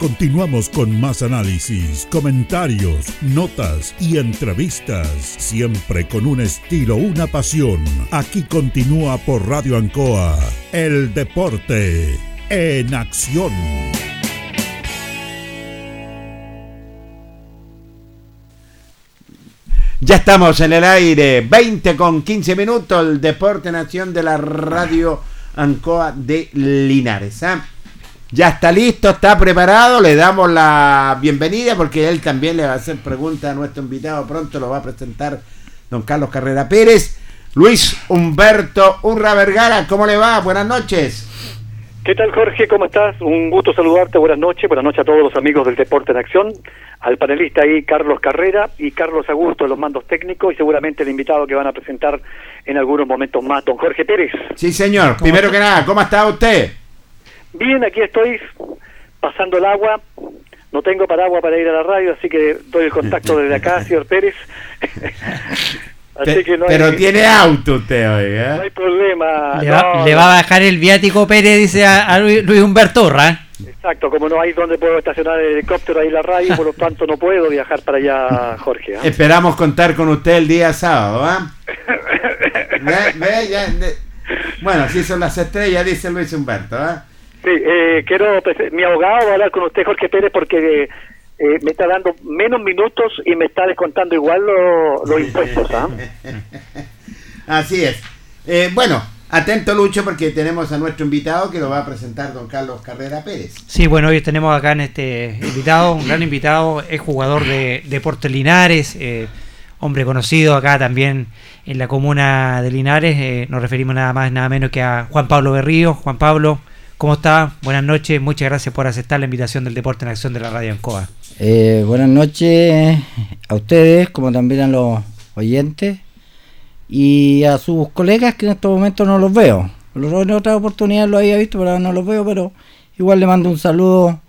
Continuamos con más análisis, comentarios, notas y entrevistas, siempre con un estilo, una pasión. Aquí continúa por Radio Ancoa, el deporte en acción. Ya estamos en el aire, 20 con 15 minutos, el deporte en acción de la Radio Ancoa de Linares. ¿ah? Ya está listo, está preparado, le damos la bienvenida porque él también le va a hacer preguntas a nuestro invitado, pronto lo va a presentar don Carlos Carrera Pérez. Luis Humberto Urra Vergara, ¿cómo le va? Buenas noches. ¿Qué tal Jorge? ¿Cómo estás? Un gusto saludarte, buenas noches, buenas noches a todos los amigos del Deporte en Acción, al panelista ahí Carlos Carrera y Carlos Augusto los mandos técnicos y seguramente el invitado que van a presentar en algunos momentos más, don Jorge Pérez. Sí señor, primero que nada, ¿cómo está usted? Bien, aquí estoy pasando el agua. No tengo paraguas para ir a la radio, así que doy el contacto desde acá, señor Pérez. así que no Pero tiene auto usted hoy, ¿eh? No hay problema. Le, va, le va, a bajar el viático Pérez, dice a, Luis, Humberto Urra. Exacto, como no hay donde puedo estacionar el helicóptero ahí en la radio, por lo tanto no puedo viajar para allá, Jorge. ¿eh? Esperamos contar con usted el día sábado, ¿ah? Bueno, si son las estrellas, dice Luis Humberto, ¿ah? Sí, eh, quiero, pues, mi abogado va a hablar con usted, Jorge Pérez, porque eh, me está dando menos minutos y me está descontando igual los impuestos. ¿ah? Así es. Eh, bueno, atento Lucho, porque tenemos a nuestro invitado que lo va a presentar don Carlos Carrera Pérez. Sí, bueno, hoy tenemos acá en este invitado, un gran invitado, es jugador de Deporte Linares, hombre conocido acá también en la comuna de Linares. nos referimos nada más, nada menos que a Juan Pablo Berrío. Juan Pablo, ¿Cómo está? Buenas noches, muchas gracias por aceptar la invitación del Deporte en Acción de la Radio Ancoa. Eh, buenas noches a ustedes, como también a los oyentes y a sus colegas que en estos momentos no los veo. En otra oportunidad lo había visto, pero no los veo, pero igual le mando un saludo.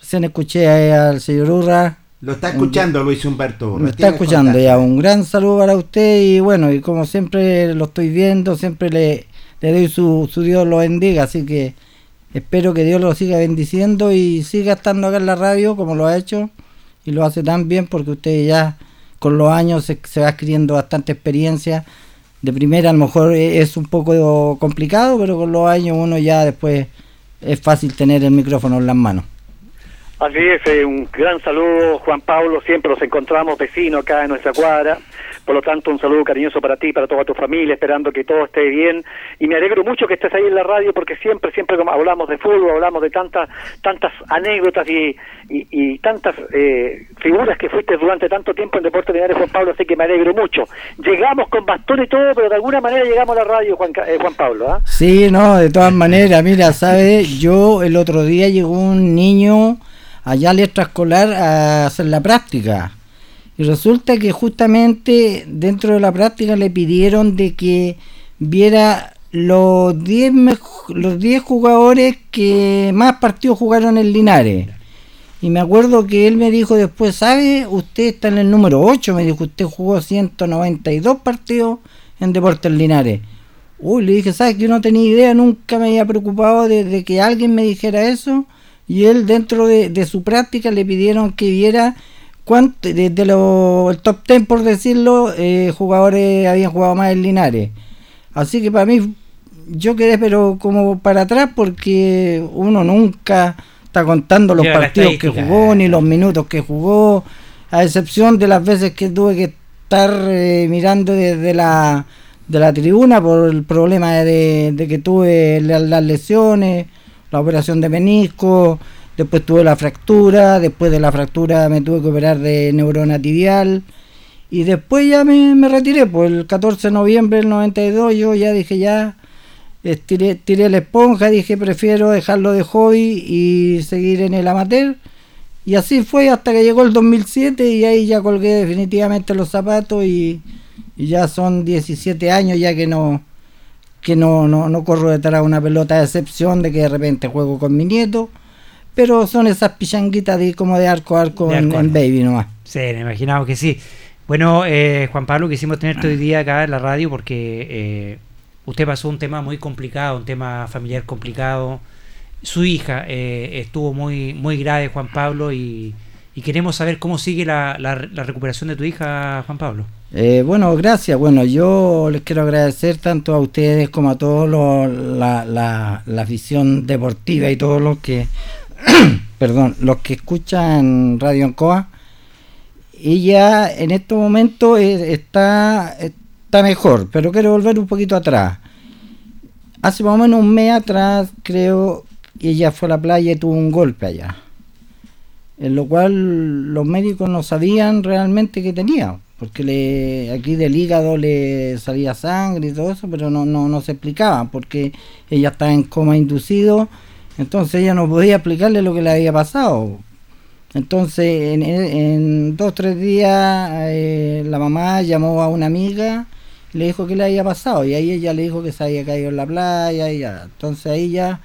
Recién escuché al señor Urra. Lo está escuchando Luis Humberto. Me está escuchando ya. Un gran saludo para usted y bueno, y como siempre lo estoy viendo, siempre le, le doy su, su Dios lo bendiga, así que Espero que Dios lo siga bendiciendo y siga estando acá en la radio como lo ha hecho y lo hace tan bien porque usted ya con los años se, va adquiriendo bastante experiencia. De primera a lo mejor e, es un poco complicado, pero con los años uno ya después es fácil tener el micrófono en las manos. Así es, eh, un gran saludo Juan Pablo, siempre nos encontramos vecinos acá en nuestra cuadra. Por lo tanto, un saludo cariñoso para ti, para toda tu familia, esperando que todo esté bien. Y me alegro mucho que estés ahí en la radio porque siempre, siempre hablamos de fútbol, hablamos de tantas, tantas anécdotas y, y, tantas eh, figuras que fuiste durante tanto tiempo en Deportes Linares, Juan Pablo, así que me alegro mucho. Llegamos con bastón y todo, pero de alguna manera llegamos a la radio, Juan, eh, Juan Pablo. ¿ah? Sí, no, de todas maneras, mira, ¿sabes? Yo el otro día llegó un niño allá al extraescolar a hacer la práctica y resulta que justamente dentro de la práctica le pidieron de que viera los 10 los 10 jugadores que más partidos jugaron en Linares. Y me acuerdo que él me dijo después, ¿sabe? Usted está en el número 8, me dijo, usted jugó 192 partidos en Deportes Linares. Uy, le dije, ¿sabes? Yo no tenía idea, nunca me había preocupado de, que alguien me dijera eso. Y él, dentro de, su práctica, le pidieron que viera cuánto, de, el top 10, por decirlo, eh, jugadores habían jugado más en Linares. Así que para mí, yo quedé, pero como para atrás, porque uno nunca está contando los partidos que jugó, ni los minutos que jugó, a excepción de las veces que tuve que estar eh, mirando desde la de la tribuna por el problema de, que tuve las, lesiones, la operación de menisco, después tuve la fractura, después de la fractura me tuve que operar de neurona tibial y después ya me, retiré, pues el 14 de noviembre del 92 yo ya dije ya, tiré, tiré la esponja, dije prefiero dejarlo de hobby y seguir en el amateur. Y así fue hasta que llegó el 2007 y ahí ya colgué definitivamente los zapatos y, y ya son 17 años ya que no que no, no, no corro detrás de una pelota de excepción de que de repente juego con mi nieto pero son esas pichanguitas de como de arco a arco, en, baby nomás. Sí me imaginaba que sí. Bueno eh, Juan Pablo quisimos tenerte hoy día acá en la radio porque eh, usted pasó un tema muy complicado un tema familiar complicado. Su hija eh, estuvo muy muy grave Juan Pablo y, y queremos saber cómo sigue la, la recuperación de tu hija Juan Pablo. Eh, bueno, gracias. Bueno, yo les quiero agradecer tanto a ustedes como a todos la, la, la, afición deportiva y todos los que, perdón, los que escuchan Radio Ancoa. Ella en este momento está, está mejor, pero quiero volver un poquito atrás. Hace más o menos un mes atrás, creo, ella fue a la playa y tuvo un golpe allá. En lo cual los médicos no sabían realmente qué tenía porque le, aquí del hígado le salía sangre y todo eso, pero no, no, no se explicaba, porque ella estaba en coma inducido, entonces ella no podía explicarle lo que le había pasado. Entonces, en, dos o tres días, eh, la mamá llamó a una amiga y le dijo que le había pasado, y ahí ella le dijo que se había caído en la playa, y. Entonces ahí ya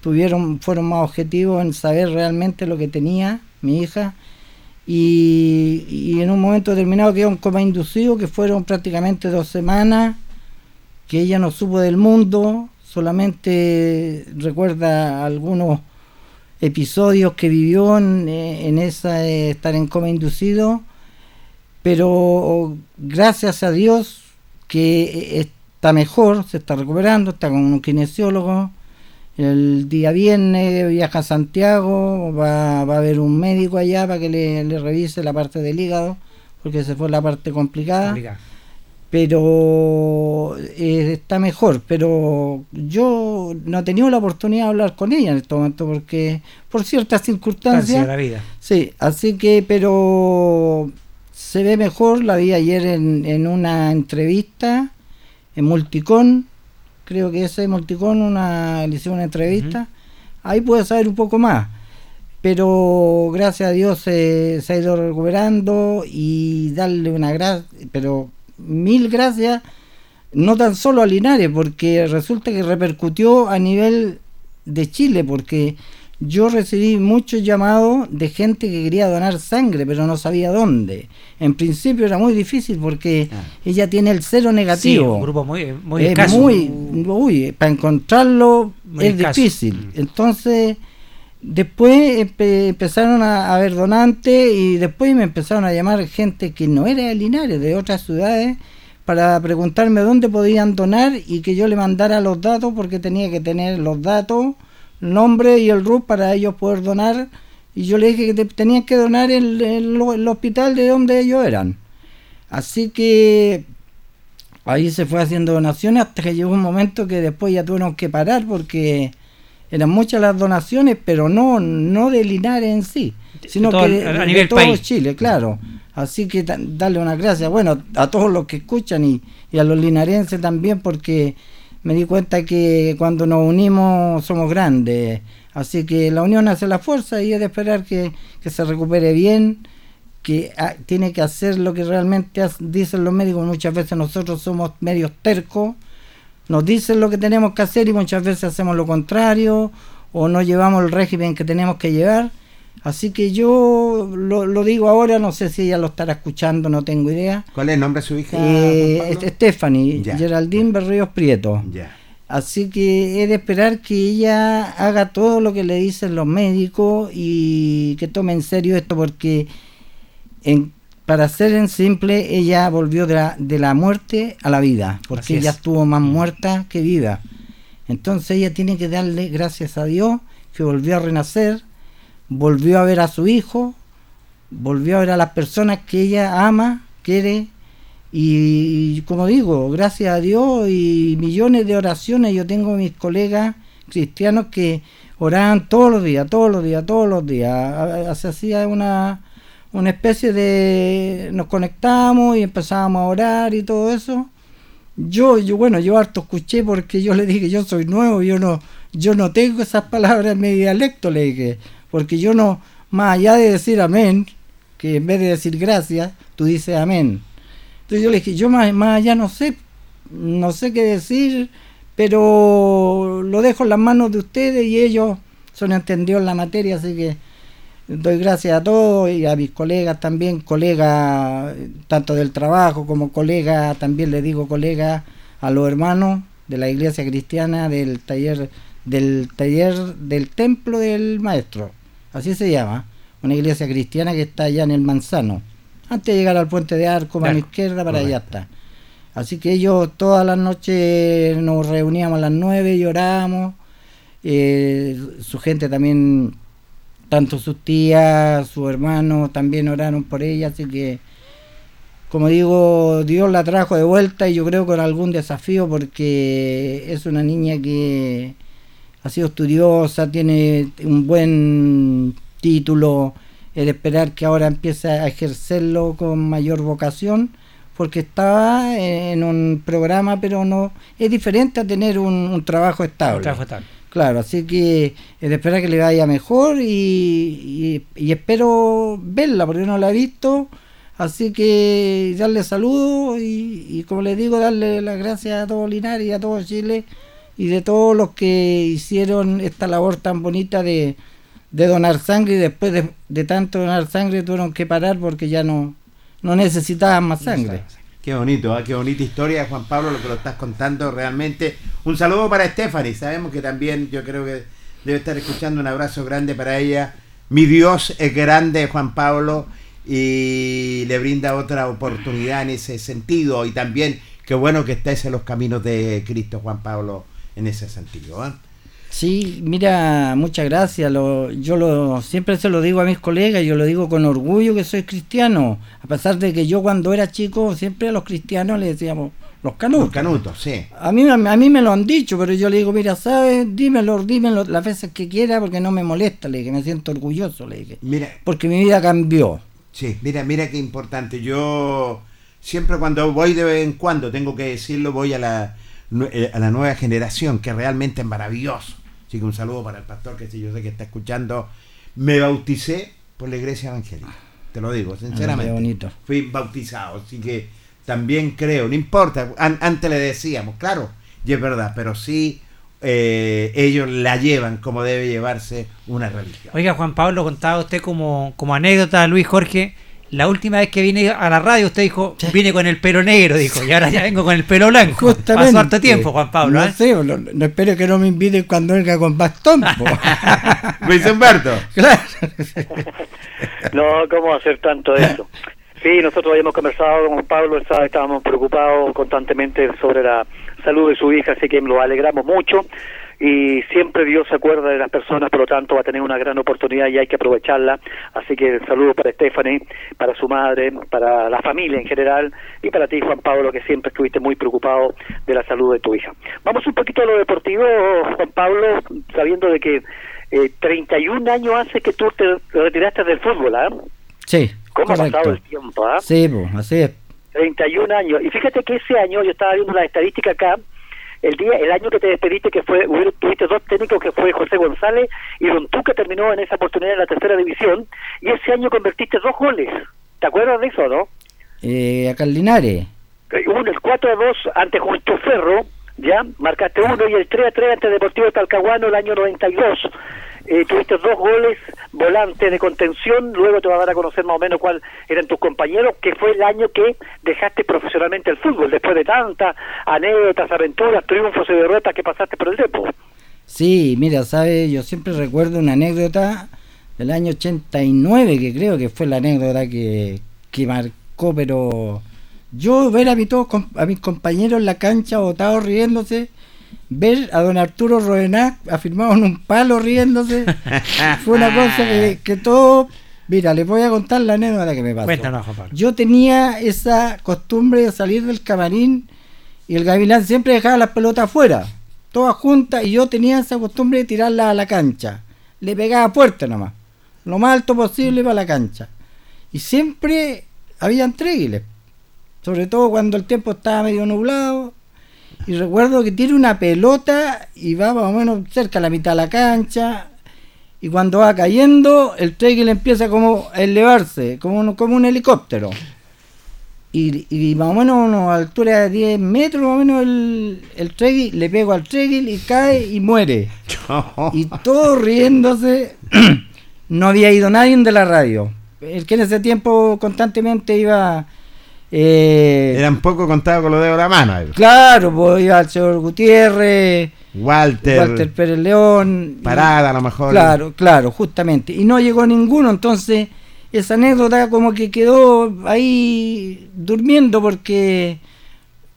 tuvieron, fueron más objetivos en saber realmente lo que tenía mi hija y, en un momento determinado quedó un coma inducido que fueron prácticamente dos semanas que ella no supo del mundo solamente recuerda algunos episodios que vivió en, en esa estar en coma inducido pero gracias a Dios que está mejor se está recuperando está con un kinesiólogo el día viernes viaja a Santiago, va, a haber un médico allá para que le, revise la parte del hígado, porque se fue la parte complicada. Pero eh, está mejor, pero yo no he tenido la oportunidad de hablar con ella en este momento, porque por ciertas circunstancias... la vida. Sí, así que, pero se ve mejor, la vi ayer en, en una entrevista en Multicon, creo que ese Multicon una, le hicieron una entrevista, ahí puede saber un poco más. Pero gracias a Dios se ha ido recuperando y darle una gracia, pero mil gracias, no tan solo a Linares, porque resulta que repercutió a nivel de Chile, porque yo recibí muchos llamados de gente que quería donar sangre, pero no sabía dónde. En principio era muy difícil porque ah. ella tiene el cero negativo. un grupo muy, muy escaso. Muy, para encontrarlo es difícil. Mm. Entonces, después empezaron a haber donantes y después me empezaron a llamar gente que no era de Linares, de otras ciudades, para preguntarme dónde podían donar y que yo le mandara los datos porque tenía que tener los datos nombre y el RUT para ellos poder donar. Y yo le dije que tenían que donar en el, hospital de donde ellos eran. Así que ahí se fue haciendo donaciones hasta que llegó un momento que después ya tuvieron que parar porque eran muchas las donaciones, pero no, no de Linares en sí, sino que de, todo Chile, claro. Así que darle una gracias, bueno, a todos los que escuchan y, y a los linarenses también, porque me di cuenta que cuando nos unimos somos grandes. Así que la unión hace la fuerza y es de esperar que, se recupere bien, que ah, tiene que hacer lo que realmente dicen los médicos. Muchas veces nosotros somos medios tercos, nos dicen lo que tenemos que hacer y muchas veces hacemos lo contrario o no llevamos el régimen que tenemos que llevar. Así que yo lo, digo ahora, no sé si ella lo estará escuchando, no tengo idea. ¿Cuál es el nombre de su hija? Eh, Stephanie, Geraldine Berríos Prieto. Así que he de esperar que ella haga todo lo que le dicen los médicos y que tome en serio esto porque en, para ser en simple, ella volvió de la, de la muerte a la vida, porque ella estuvo más muerta que viva. Entonces ella tiene que darle gracias a Dios que volvió a renacer, volvió a ver a su hijo, volvió a ver a las personas que ella ama, quiere, y, como digo, gracias a Dios y millones de oraciones, yo tengo mis colegas cristianos que oraban todos los días, todos los días, todos los días. Se hacía una una especie de nos conectamos y empezábamos a orar y todo eso. Yo, yo bueno, yo harto escuché porque yo le dije, yo soy nuevo, yo no, yo no tengo esas palabras en mi dialecto, le dije, porque yo no, más allá de decir amén, que en vez de decir gracias, tú dices amén. Entonces yo le dije, yo más, más allá no sé, no sé qué decir, pero lo dejo en las manos de ustedes y ellos son entendidos en la materia, así que doy gracias a todos y a mis colegas también, colegas tanto del trabajo como colegas, también le digo colegas a los hermanos de la iglesia cristiana del taller del taller del templo del maestro, así se llama, una iglesia cristiana que está allá en el Manzano, antes de llegar al puente de Arco, a la izquierda, para allá está. Así que ellos todas las noches nos reuníamos a las nueve y orábamos, eh, su gente también tanto sus tías, su hermano también oraron por ella, así que como digo, Dios la trajo de vuelta y yo creo con algún desafío porque es una niña que ha sido estudiosa, tiene un buen título, el esperar que ahora empiece a ejercerlo con mayor vocación, porque estaba en un programa, pero no es diferente a tener un, trabajo estable. Un trabajo estable. Claro, así que eh, espero que le vaya mejor y, espero verla porque no la he visto. Así que darle saludos y, como les digo, darle las gracias a todo Linares y a todo Chile y de todos los que hicieron esta labor tan bonita de, donar sangre y después de, tanto donar sangre tuvieron que parar porque ya no, no necesitaban más sangre. Qué bonito, ¿eh? qué bonita historia, Juan Pablo, lo que lo estás contando realmente. Un saludo para Stephanie, sabemos que también yo creo que debe estar escuchando un abrazo grande para ella. Mi Dios es grande, Juan Pablo, y le brinda otra oportunidad en ese sentido. Y también qué bueno que estés en los caminos de Cristo, Juan Pablo, en ese sentido. ¿eh? Sí, mira, muchas gracias. Lo, yo lo, siempre se lo digo a mis colegas, yo lo digo con orgullo que soy cristiano. A pesar de que yo cuando era chico siempre a los cristianos les decíamos los canutos. Los canutos, sí. A mí, a mí me lo han dicho, pero yo le digo, mira, ¿sabes? Dímelo, dímelo las veces que quiera porque no me molesta, le dije, me siento orgulloso, le dije. Mira. Porque mi vida cambió. Sí, mira, mira qué importante. Yo siempre cuando voy de vez en cuando, tengo que decirlo, voy a la, eh, a la nueva generación, que realmente es maravilloso Así que un saludo para el pastor que si yo sé que está escuchando. Me bauticé por la iglesia evangélica. Te lo digo, sinceramente. Ah, bonito. Fui bautizado, así que también creo, no importa, antes le decíamos, claro, y es verdad, pero sí eh, ellos la llevan como debe llevarse una religión. Oiga, Juan Pablo, contaba usted como, como anécdota, Luis Jorge, la última vez que vine a la radio, usted dijo, vine con el pelo negro, dijo, y ahora ya vengo con el pelo blanco. Justamente. Pasó harto tiempo, Juan Pablo. No, ¿eh? sé, no, espero que no me inviten cuando venga con bastón. Luis Humberto. Claro. no, ¿cómo hacer tanto eso? Sí, nosotros habíamos conversado con Juan Pablo, estábamos preocupados constantemente sobre la salud de su hija, así que lo alegramos mucho y siempre Dios se acuerda de las personas, por lo tanto va a tener una gran oportunidad y hay que aprovecharla. Así que saludos para Stephanie, para su madre, para la familia en general y para ti, Juan Pablo, que siempre estuviste muy preocupado de la salud de tu hija. Vamos un poquito a lo deportivo, Juan Pablo, sabiendo de que eh, 31 años hace que tú te retiraste del fútbol, ¿ah? Sí. ¿Cómo ha pasado el tiempo? ¿ah? Sí, así es. 31 años. Y fíjate que ese año, yo estaba viendo la estadística acá, el día el año que te despediste que fue tuviste dos técnicos que fue José González y Don que terminó en esa oportunidad en la tercera división y ese año convertiste dos goles. ¿te acuerdas de eso no? Eh, acá en Linares. Uno el 4 a 2 ante Justo Ferro ya marcaste uno y el 3 a 3 ante Deportivo Talcahuano el año 92 eh, tuviste dos goles volantes de contención, luego te va a dar a conocer más o menos cuál eran tus compañeros, que fue el año que dejaste profesionalmente el fútbol, después de tantas anécdotas, aventuras, triunfos y derrotas que pasaste por el depo. Sí, mira, sabe, yo siempre recuerdo una anécdota del año 89, que creo que fue la anécdota que, que marcó, pero yo ver a, mi, todos, a mis compañeros en la cancha botados riéndose, ver a don Arturo Rodenac afirmado en un palo riéndose, fue una cosa que, que todo... Mira, les voy a contar la anécdota que me pasó. Cuéntanos, Juan Pablo. Yo tenía esa costumbre de salir del camarín y el gavilán siempre dejaba las pelotas afuera, todas juntas, y yo tenía esa costumbre de tirarlas a la cancha. Le pegaba fuerte nomás, lo más alto posible para la cancha. Y siempre habían tréguiles, sobre todo cuando el tiempo estaba medio nublado. Y recuerdo que tiene una pelota y va más o menos cerca a la mitad de la cancha. Y cuando va cayendo, el tréguil empieza como a elevarse, como un, como un helicóptero. Y, y más o menos a una altura de 10 metros, más o menos el, el le pego al tréguil y cae y muere. Y todos riéndose. no había ido nadie de la radio. El que en ese tiempo constantemente iba... eh, Eran poco contados con los dedos de la mano. eh. Claro, pues iba el señor Gutiérrez, Walter, Walter Pérez León. y- Parada a lo mejor. Claro, claro, justamente. Y no llegó ninguno, entonces esa anécdota como que quedó ahí durmiendo porque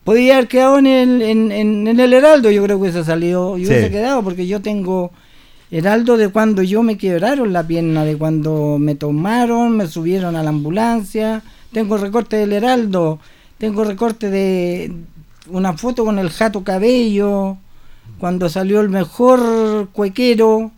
podía haber quedado en el, en, en- en el Heraldo, yo creo que hubiese salido, y Sí. hubiese quedado, porque yo tengo Heraldo de cuando yo me quebraron la pierna, de cuando me tomaron, me subieron a la ambulancia, tengo recorte del Heraldo, tengo recorte de una foto con el Jato Cabello, cuando salió el mejor cuequero,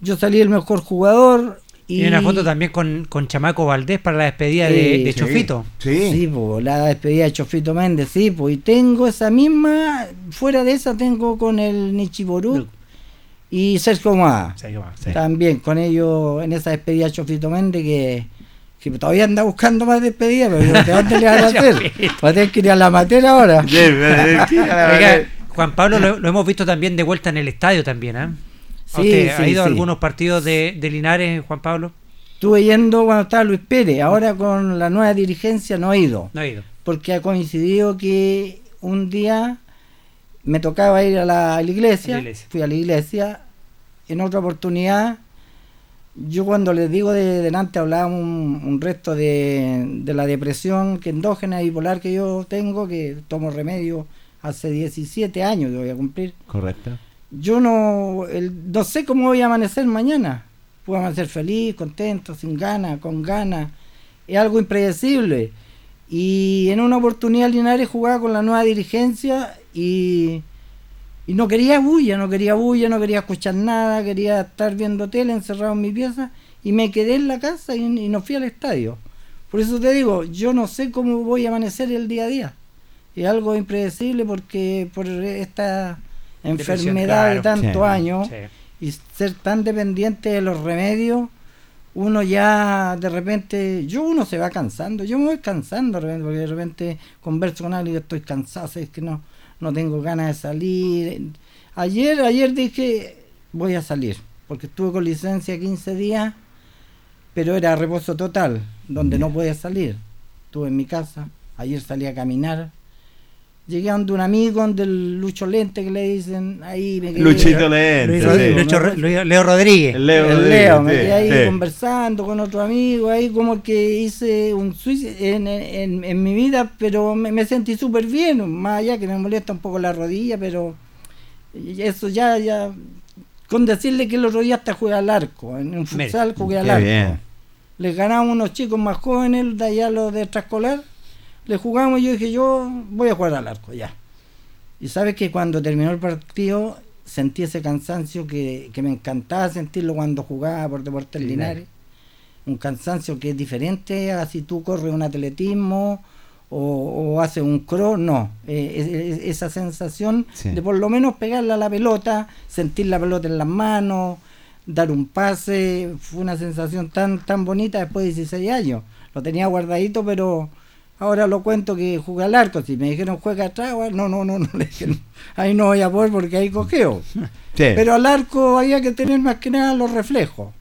yo salí el mejor jugador. Y Y una foto también con, con Chamaco Valdés para la despedida de, Sí, de sí. Chofito. Sí. Sí, po, la despedida de Chofito Méndez, sí, po, y tengo esa misma, fuera de esa tengo con el Nichiboru y Sergio Moa. Sí, va, sí. También con ellos en esa despedida de Chofito Méndez que, que todavía anda buscando más despedidas, pero yo, ¿de dónde le van a hacer? Va a tener que ir a la materia ahora. Oiga, Juan Pablo lo, lo hemos visto también de vuelta en el estadio también. ¿A Sí, usted sí, ¿Ha ido a algunos partidos de, de Linares, Juan Pablo? Estuve yendo cuando estaba Luis Pérez, ahora con la nueva dirigencia no he ido. No ha ido. porque ha coincidido que un día me tocaba ir a la, a la iglesia, A la iglesia. fui a la iglesia, en otra oportunidad, yo cuando les digo de delante hablaba un, un resto de, de la depresión que endógena y bipolar que yo tengo, que tomo remedio hace 17 años que voy a cumplir. Correcto. Yo no, el- no sé cómo voy a amanecer mañana. Puedo amanecer feliz, contento, sin ganas, con ganas. Es algo impredecible. Y en una oportunidad Linares jugaba con la nueva dirigencia y, y no quería bulla, no quería bulla, no quería escuchar nada, quería estar viendo tele encerrado en mi pieza y me quedé en la casa y, y no fui al estadio. Por eso te digo, yo no sé cómo voy a amanecer el día a día. Es algo impredecible porque por esta enfermedad de tantos Sí. años Sí. y ser tan dependiente de los remedios, uno ya de repente, yo uno se va cansando, yo me voy cansando de repente, porque de repente converso con alguien y estoy cansado, sé que no, no tengo ganas de salir. Ayer, ayer dije, voy a salir, porque estuve con licencia 15 días, pero era reposo total, donde no podía salir. Estuve en mi casa, ayer salí a caminar. Llegué a donde un amigo, donde el Lucho Lente que le dicen, ahí me quedé. Luchito Lente. Luis Luis- Leo Rodríguez. El Leo. el Rodríguez, Leo, me sí, quedé ahí sí. conversando con otro amigo, ahí como que hice un suicidio en, en- en mi vida, pero me, me sentí súper bien, más allá que me molesta un poco la rodilla, pero eso ya, ya, con decirle que el otro día hasta jugué al arco, en un futsal jugué al arco. bien. Les ganamos unos chicos más jóvenes, de allá los de extraescolar, le jugamos y yo dije, yo voy a jugar al arco, ya. Y sabes que cuando terminó el partido sentí ese cansancio que, que me encantaba sentirlo cuando jugaba por Deportes Linares. Un cansancio que es diferente a si tú corres un atletismo o, o haces un cross, no. Eh, es- es- esa sensación Sí. de por lo menos pegarle a la pelota, sentir la pelota en las manos, dar un pase, fue una sensación tan, tan bonita después de 16 años. Lo tenía guardadito, pero Ahora lo cuento que jugué al arco. Si me dijeron juega atrás, no, no, no, no, le dije, ahí no voy a poder porque ahí cogeo. Pero al arco había que tener más que nada los reflejos.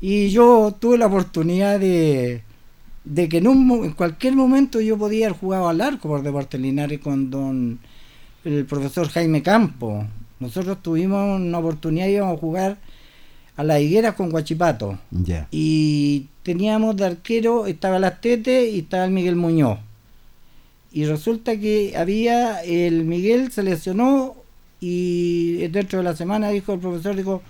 Y yo tuve la oportunidad de, de que en, un, en cualquier momento yo podía haber jugado al arco por Deportes Linares con don el profesor Jaime Campo. Nosotros tuvimos una oportunidad, íbamos a jugar a la higuera con Guachipato. Y teníamos de arquero, estaba las Tete y estaba el Miguel Muñoz. Y resulta que había, el Miguel se lesionó y dentro de la semana dijo el profesor, dijo,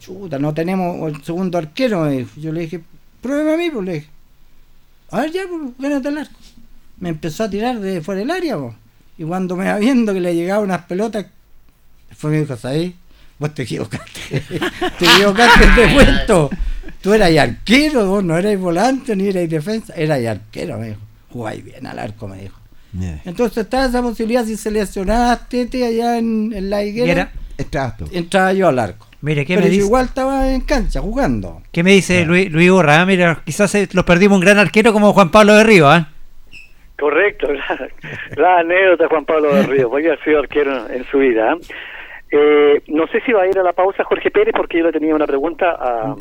chuta, no tenemos el segundo arquero. Yo le dije, pruébame a mí, pues le dije, a ver ya, pues, gánate el arco. Me empezó a tirar de fuera del área, pues. Y cuando me va viendo que le llegaban unas pelotas, después me dijo, ¿sabes? Vos te equivocaste. te equivocaste de puesto. Tú eras arquero, vos no eras volante ni eras defensa, eras arquero, me dijo. Jugáis bien al arco, me dijo. Entonces estaba esa posibilidad, si seleccionabas Tete allá en, la higuera, entraba yo al arco. Mire, ¿qué me dice? igual estaba en cancha jugando. ¿Qué me dice Luis, Luis Borra? Mira, quizás los perdimos un gran arquero como Juan Pablo de Río, ¿ah? Correcto, la, anécdota Juan Pablo de Río, porque ha sido arquero en su vida. Eh, no sé si va a ir a la pausa Jorge Pérez porque yo le tenía una pregunta a...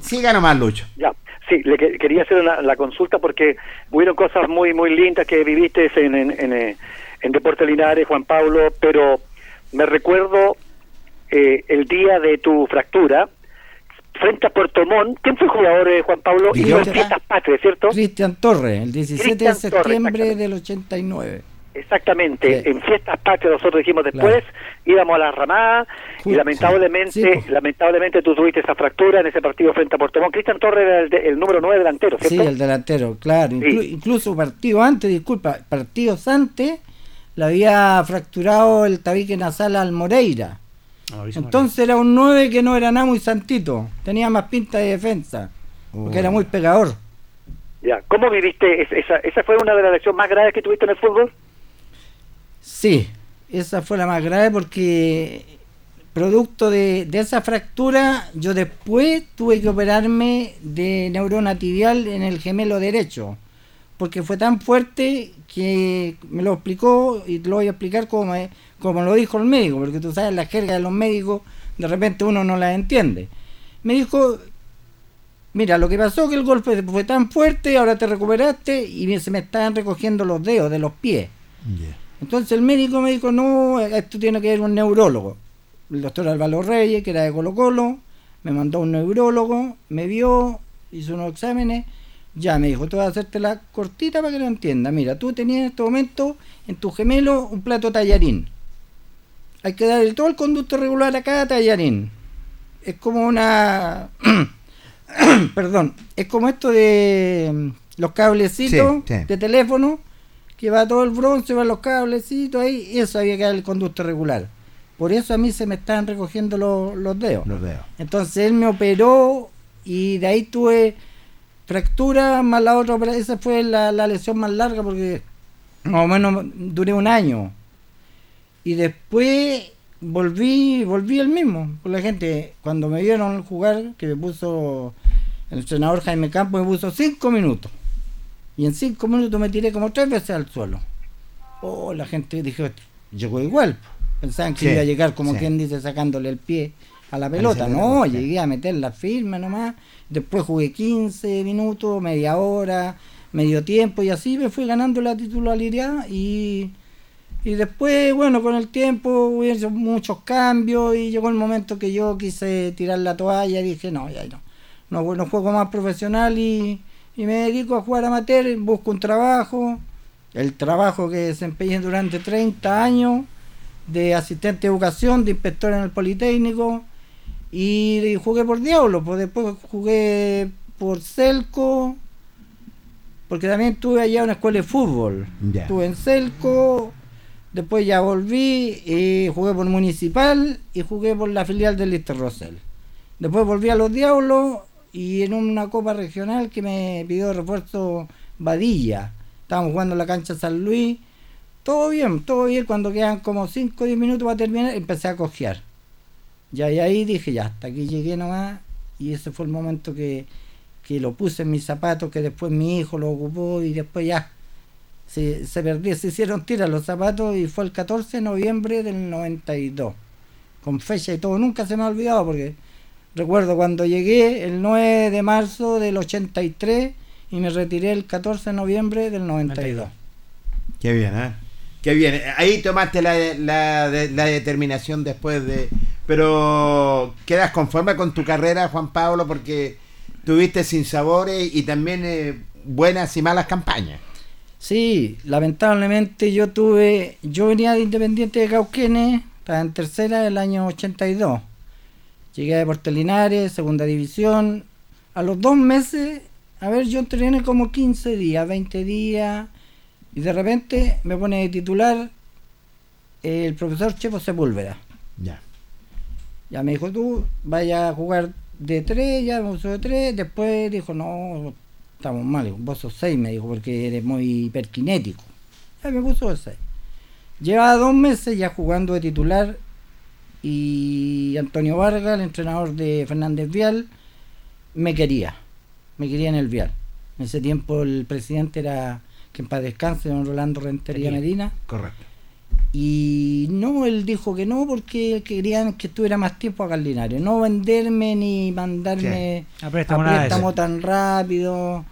Siga nomás, Lucho. Ya, sí, le quería hacer la consulta porque hubieron cosas muy muy lindas que viviste en, en, en, eh, en Deporte Linares, Juan Pablo, pero me recuerdo eh, el día de tu fractura frente a Puerto Montt. ¿Quién fue el jugador, eh, Juan Pablo? Y Fiestas Patrias, ¿cierto? Cristian Torres, el 17 de septiembre del 89. Exactamente, en Fiestas Patrias nosotros dijimos después, íbamos a la ramada y lamentablemente pues. lamentablemente tú tuviste esa fractura en ese partido frente a Puerto Montt. Cristian Torres era el, número 9 delantero, ¿cierto? Sí, el delantero, claro. incluso partido antes, disculpa, partidos antes, le había fracturado el tabique nasal al Moreira. Entonces era un 9 que no era nada muy santito, tenía más pinta de defensa, porque era muy pegador. Ya, ¿cómo viviste esa, esa fue una de las lecciones más graves que tuviste en el fútbol? Sí, esa fue la más grave porque producto de, esa fractura yo después tuve que operarme de neurona tibial en el gemelo derecho porque fue tan fuerte que me lo explicó y lo voy a explicar como, como lo dijo el médico, porque tú sabes, la jerga de los médicos de repente uno no la entiende. Me dijo, mira, lo que pasó que el golpe fue tan fuerte, ahora te recuperaste y se me estaban recogiendo los dedos de los pies. Entonces el médico me dijo, no, esto tiene que ver un neurólogo. El doctor Álvaro Reyes, que era de Colo Colo, me mandó un neurólogo, me vio, hizo unos exámenes ya, me dijo, tú vas a hacerte la cortita para que lo entienda. Mira, tú tenías en este momento en tu gemelo un plato tallarín. Hay que darle todo el conducto regular a cada tallarín. Es como una... Perdón, es como esto de mm, los cablecitos de teléfono, que va todo el bronce, va los cablecitos ahí, eso había que dar el conducto regular. Por eso a mí se me estaban recogiendo los, los dedos. Los dedos. Entonces él me operó y de ahí tuve fractura más la otra esa fue la, lesión más larga porque más o menos duré un año. Y después volví, volví el mismo. La gente, cuando me vieron jugar, que me puso el entrenador Jaime Campos, me puso cinco minutos. Y en cinco minutos me tiré como tres veces al suelo. Oh, la gente dijo, llegó igual. Pensaban que iba a llegar como quien dice sacándole el pie a la pelota. No, llegué a meter la firma nomás Después jugué 15 minutos, media hora, medio tiempo y así me fui ganando la titularidad y, y después, bueno, con el tiempo hubo muchos cambios y llegó el momento que yo quise tirar la toalla y dije, no, ya no, no, no juego más profesional y, y me dedico a jugar amateur, busco un trabajo, el trabajo que desempeñé durante 30 años de asistente de educación, de inspector en el Politécnico, y jugué por Diablo, pues después jugué por Celco, porque también estuve allá en una escuela de fútbol. Estuve en Celco, después ya volví, y jugué por Municipal y jugué por la filial del Lister Rosell. Después volví a los Diablos y en una copa regional que me pidió refuerzo Badilla. Estábamos jugando en la cancha San Luis. Todo bien, todo bien. Cuando quedan como 5 o 10 minutos para terminar, empecé a cojear. Y ahí dije, ya, hasta aquí llegué nomás. Y ese fue el momento que, que lo puse en mis zapatos, que después mi hijo lo ocupó y después ya se, se perdieron, se hicieron tiras los zapatos y fue el 14 de noviembre del 92, con fecha y todo, nunca se me ha olvidado porque recuerdo cuando llegué el 9 de marzo del 83 y me retiré el 14 de noviembre del 92. Qué bien, ¿eh? Qué bien. Ahí tomaste la, la, la determinación después de... Pero quedas conforme con tu carrera, Juan Pablo, porque tuviste sin sabores y también eh, buenas y malas campañas. Sí, lamentablemente yo tuve, yo venía de Independiente de Cauquenes, estaba en tercera del año 82. Llegué a Deportes Linares, segunda división. A los dos meses, a ver, yo entrené como 15 días, 20 días, y de repente me pone de titular el profesor Chepo Sepúlveda. Ya. Ya me dijo, tú vaya a jugar de tres, ya me puso de tres. Después dijo, no, estamos mal. Vos sos seis, me dijo, porque eres muy hiperkinético. Ya me puso de seis. Llevaba dos meses ya jugando de titular y Antonio Vargas, el entrenador de Fernández Vial, me quería. Me quería en el Vial. En ese tiempo el presidente era, que en paz descanse, don Rolando Rentería Medina. Correcto. Y no, él dijo que no porque querían que estuviera más tiempo acá en Linares. No venderme ni mandarme A a préstamo, de préstamo tan rápido.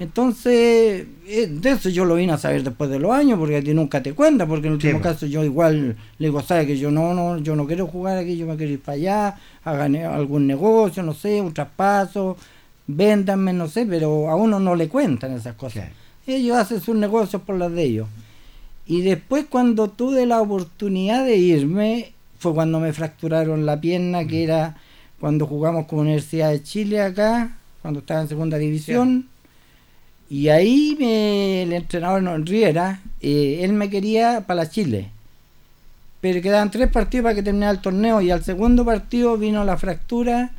Entonces, eh, de eso yo lo vine a saber después de los años, porque a ti nunca te cuenta, porque en el último caso yo igual le digo, ¿sabes que yo no, no, yo no quiero jugar aquí, yo me quiero ir para allá, hagan algún negocio, no sé, un traspaso, véndanme, no sé, pero a uno no le cuentan esas cosas. Ellos hacen sus negocios por las de ellos. Y después cuando tuve la oportunidad de irme, fue cuando me fracturaron la pierna, que era cuando jugamos con Universidad de Chile acá, cuando estaba en segunda división. Y ahí me, el entrenador Riera, eh, él me quería para la Chile. Pero quedaban tres partidos para que terminara el torneo y al segundo partido vino la fractura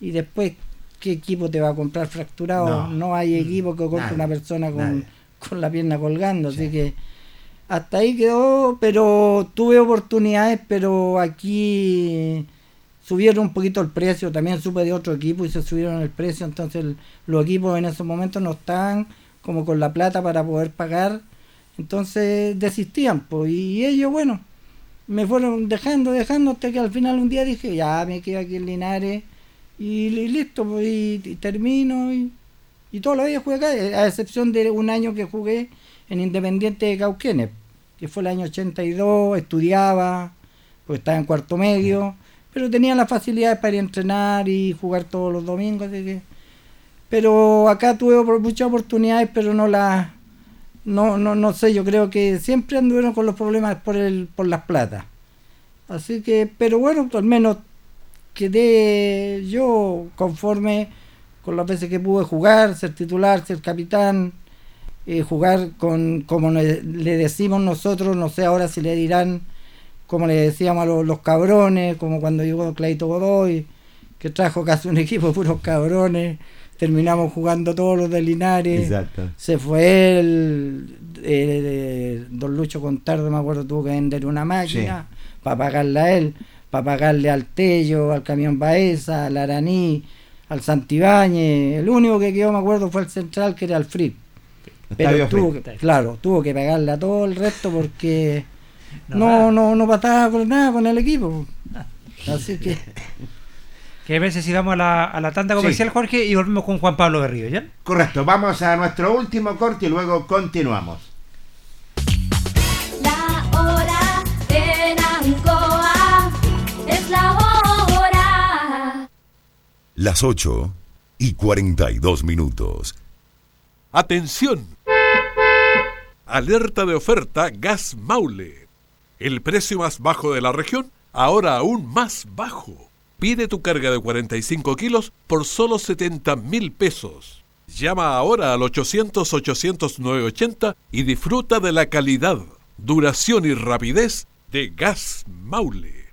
y después, ¿qué equipo te va a comprar fracturado? No. No, hay equipo que compre Nadie, una persona con, con la pierna colgando, así que hasta ahí quedó, pero tuve oportunidades, pero aquí subieron un poquito el precio, también supe de otro equipo y se subieron el precio, entonces los equipos en esos momentos no estaban como con la plata para poder pagar, entonces desistían, pues, y ellos, bueno, me fueron dejando, dejando, hasta que al final un día dije, ya me quedo aquí en Linares, y, li- listo, pues, y, termino, y, y toda la vida jugué acá, a excepción de un año que jugué en Independiente de Cauquenes, que fue el año 82, estudiaba, pues estaba en cuarto medio, pero tenía las facilidades para entrenar y jugar todos los domingos, así que... Pero acá tuve muchas oportunidades, pero no las... No, no, no sé, yo creo que siempre anduvieron con los problemas por el, por las platas. Así que, pero bueno, al menos quedé yo conforme con las veces que pude jugar, ser titular, ser capitán, eh, jugar con, como le decimos nosotros, no sé ahora si le dirán, como le decíamos a los, los cabrones, como cuando llegó Claito Godoy, que trajo casi un equipo de puros cabrones, terminamos jugando todos los de Linares, Exacto. se fue el, eh, Don Lucho Contardo, me acuerdo, tuvo que vender una máquina para pagarle a él, para pagarle al Tello, al Camión Baeza, al Araní, al Santibáñez. El único que quedó, me acuerdo, fue el central, que era el Frick. Pero tuvo que, claro, tuvo que pagarle a todo el resto porque No, no, no, no, pasaba con nada con el equipo. Así que ¿Qué veces si vamos a la, a la tanda comercial, Sí. Jorge, y volvemos con Juan Pablo Berrío, ¿ya? Correcto, vamos a nuestro último corte y luego continuamos. La hora en Ancoa es la hora. Las 8 y 42 minutos. Atención. Alerta de oferta Gas Maule. El precio más bajo de la región, ahora aún más bajo. Pide tu carga de 45 kilos por solo 70 mil pesos. Llama ahora al 800-800-980 y disfruta de la calidad, duración y rapidez de Gas Maule.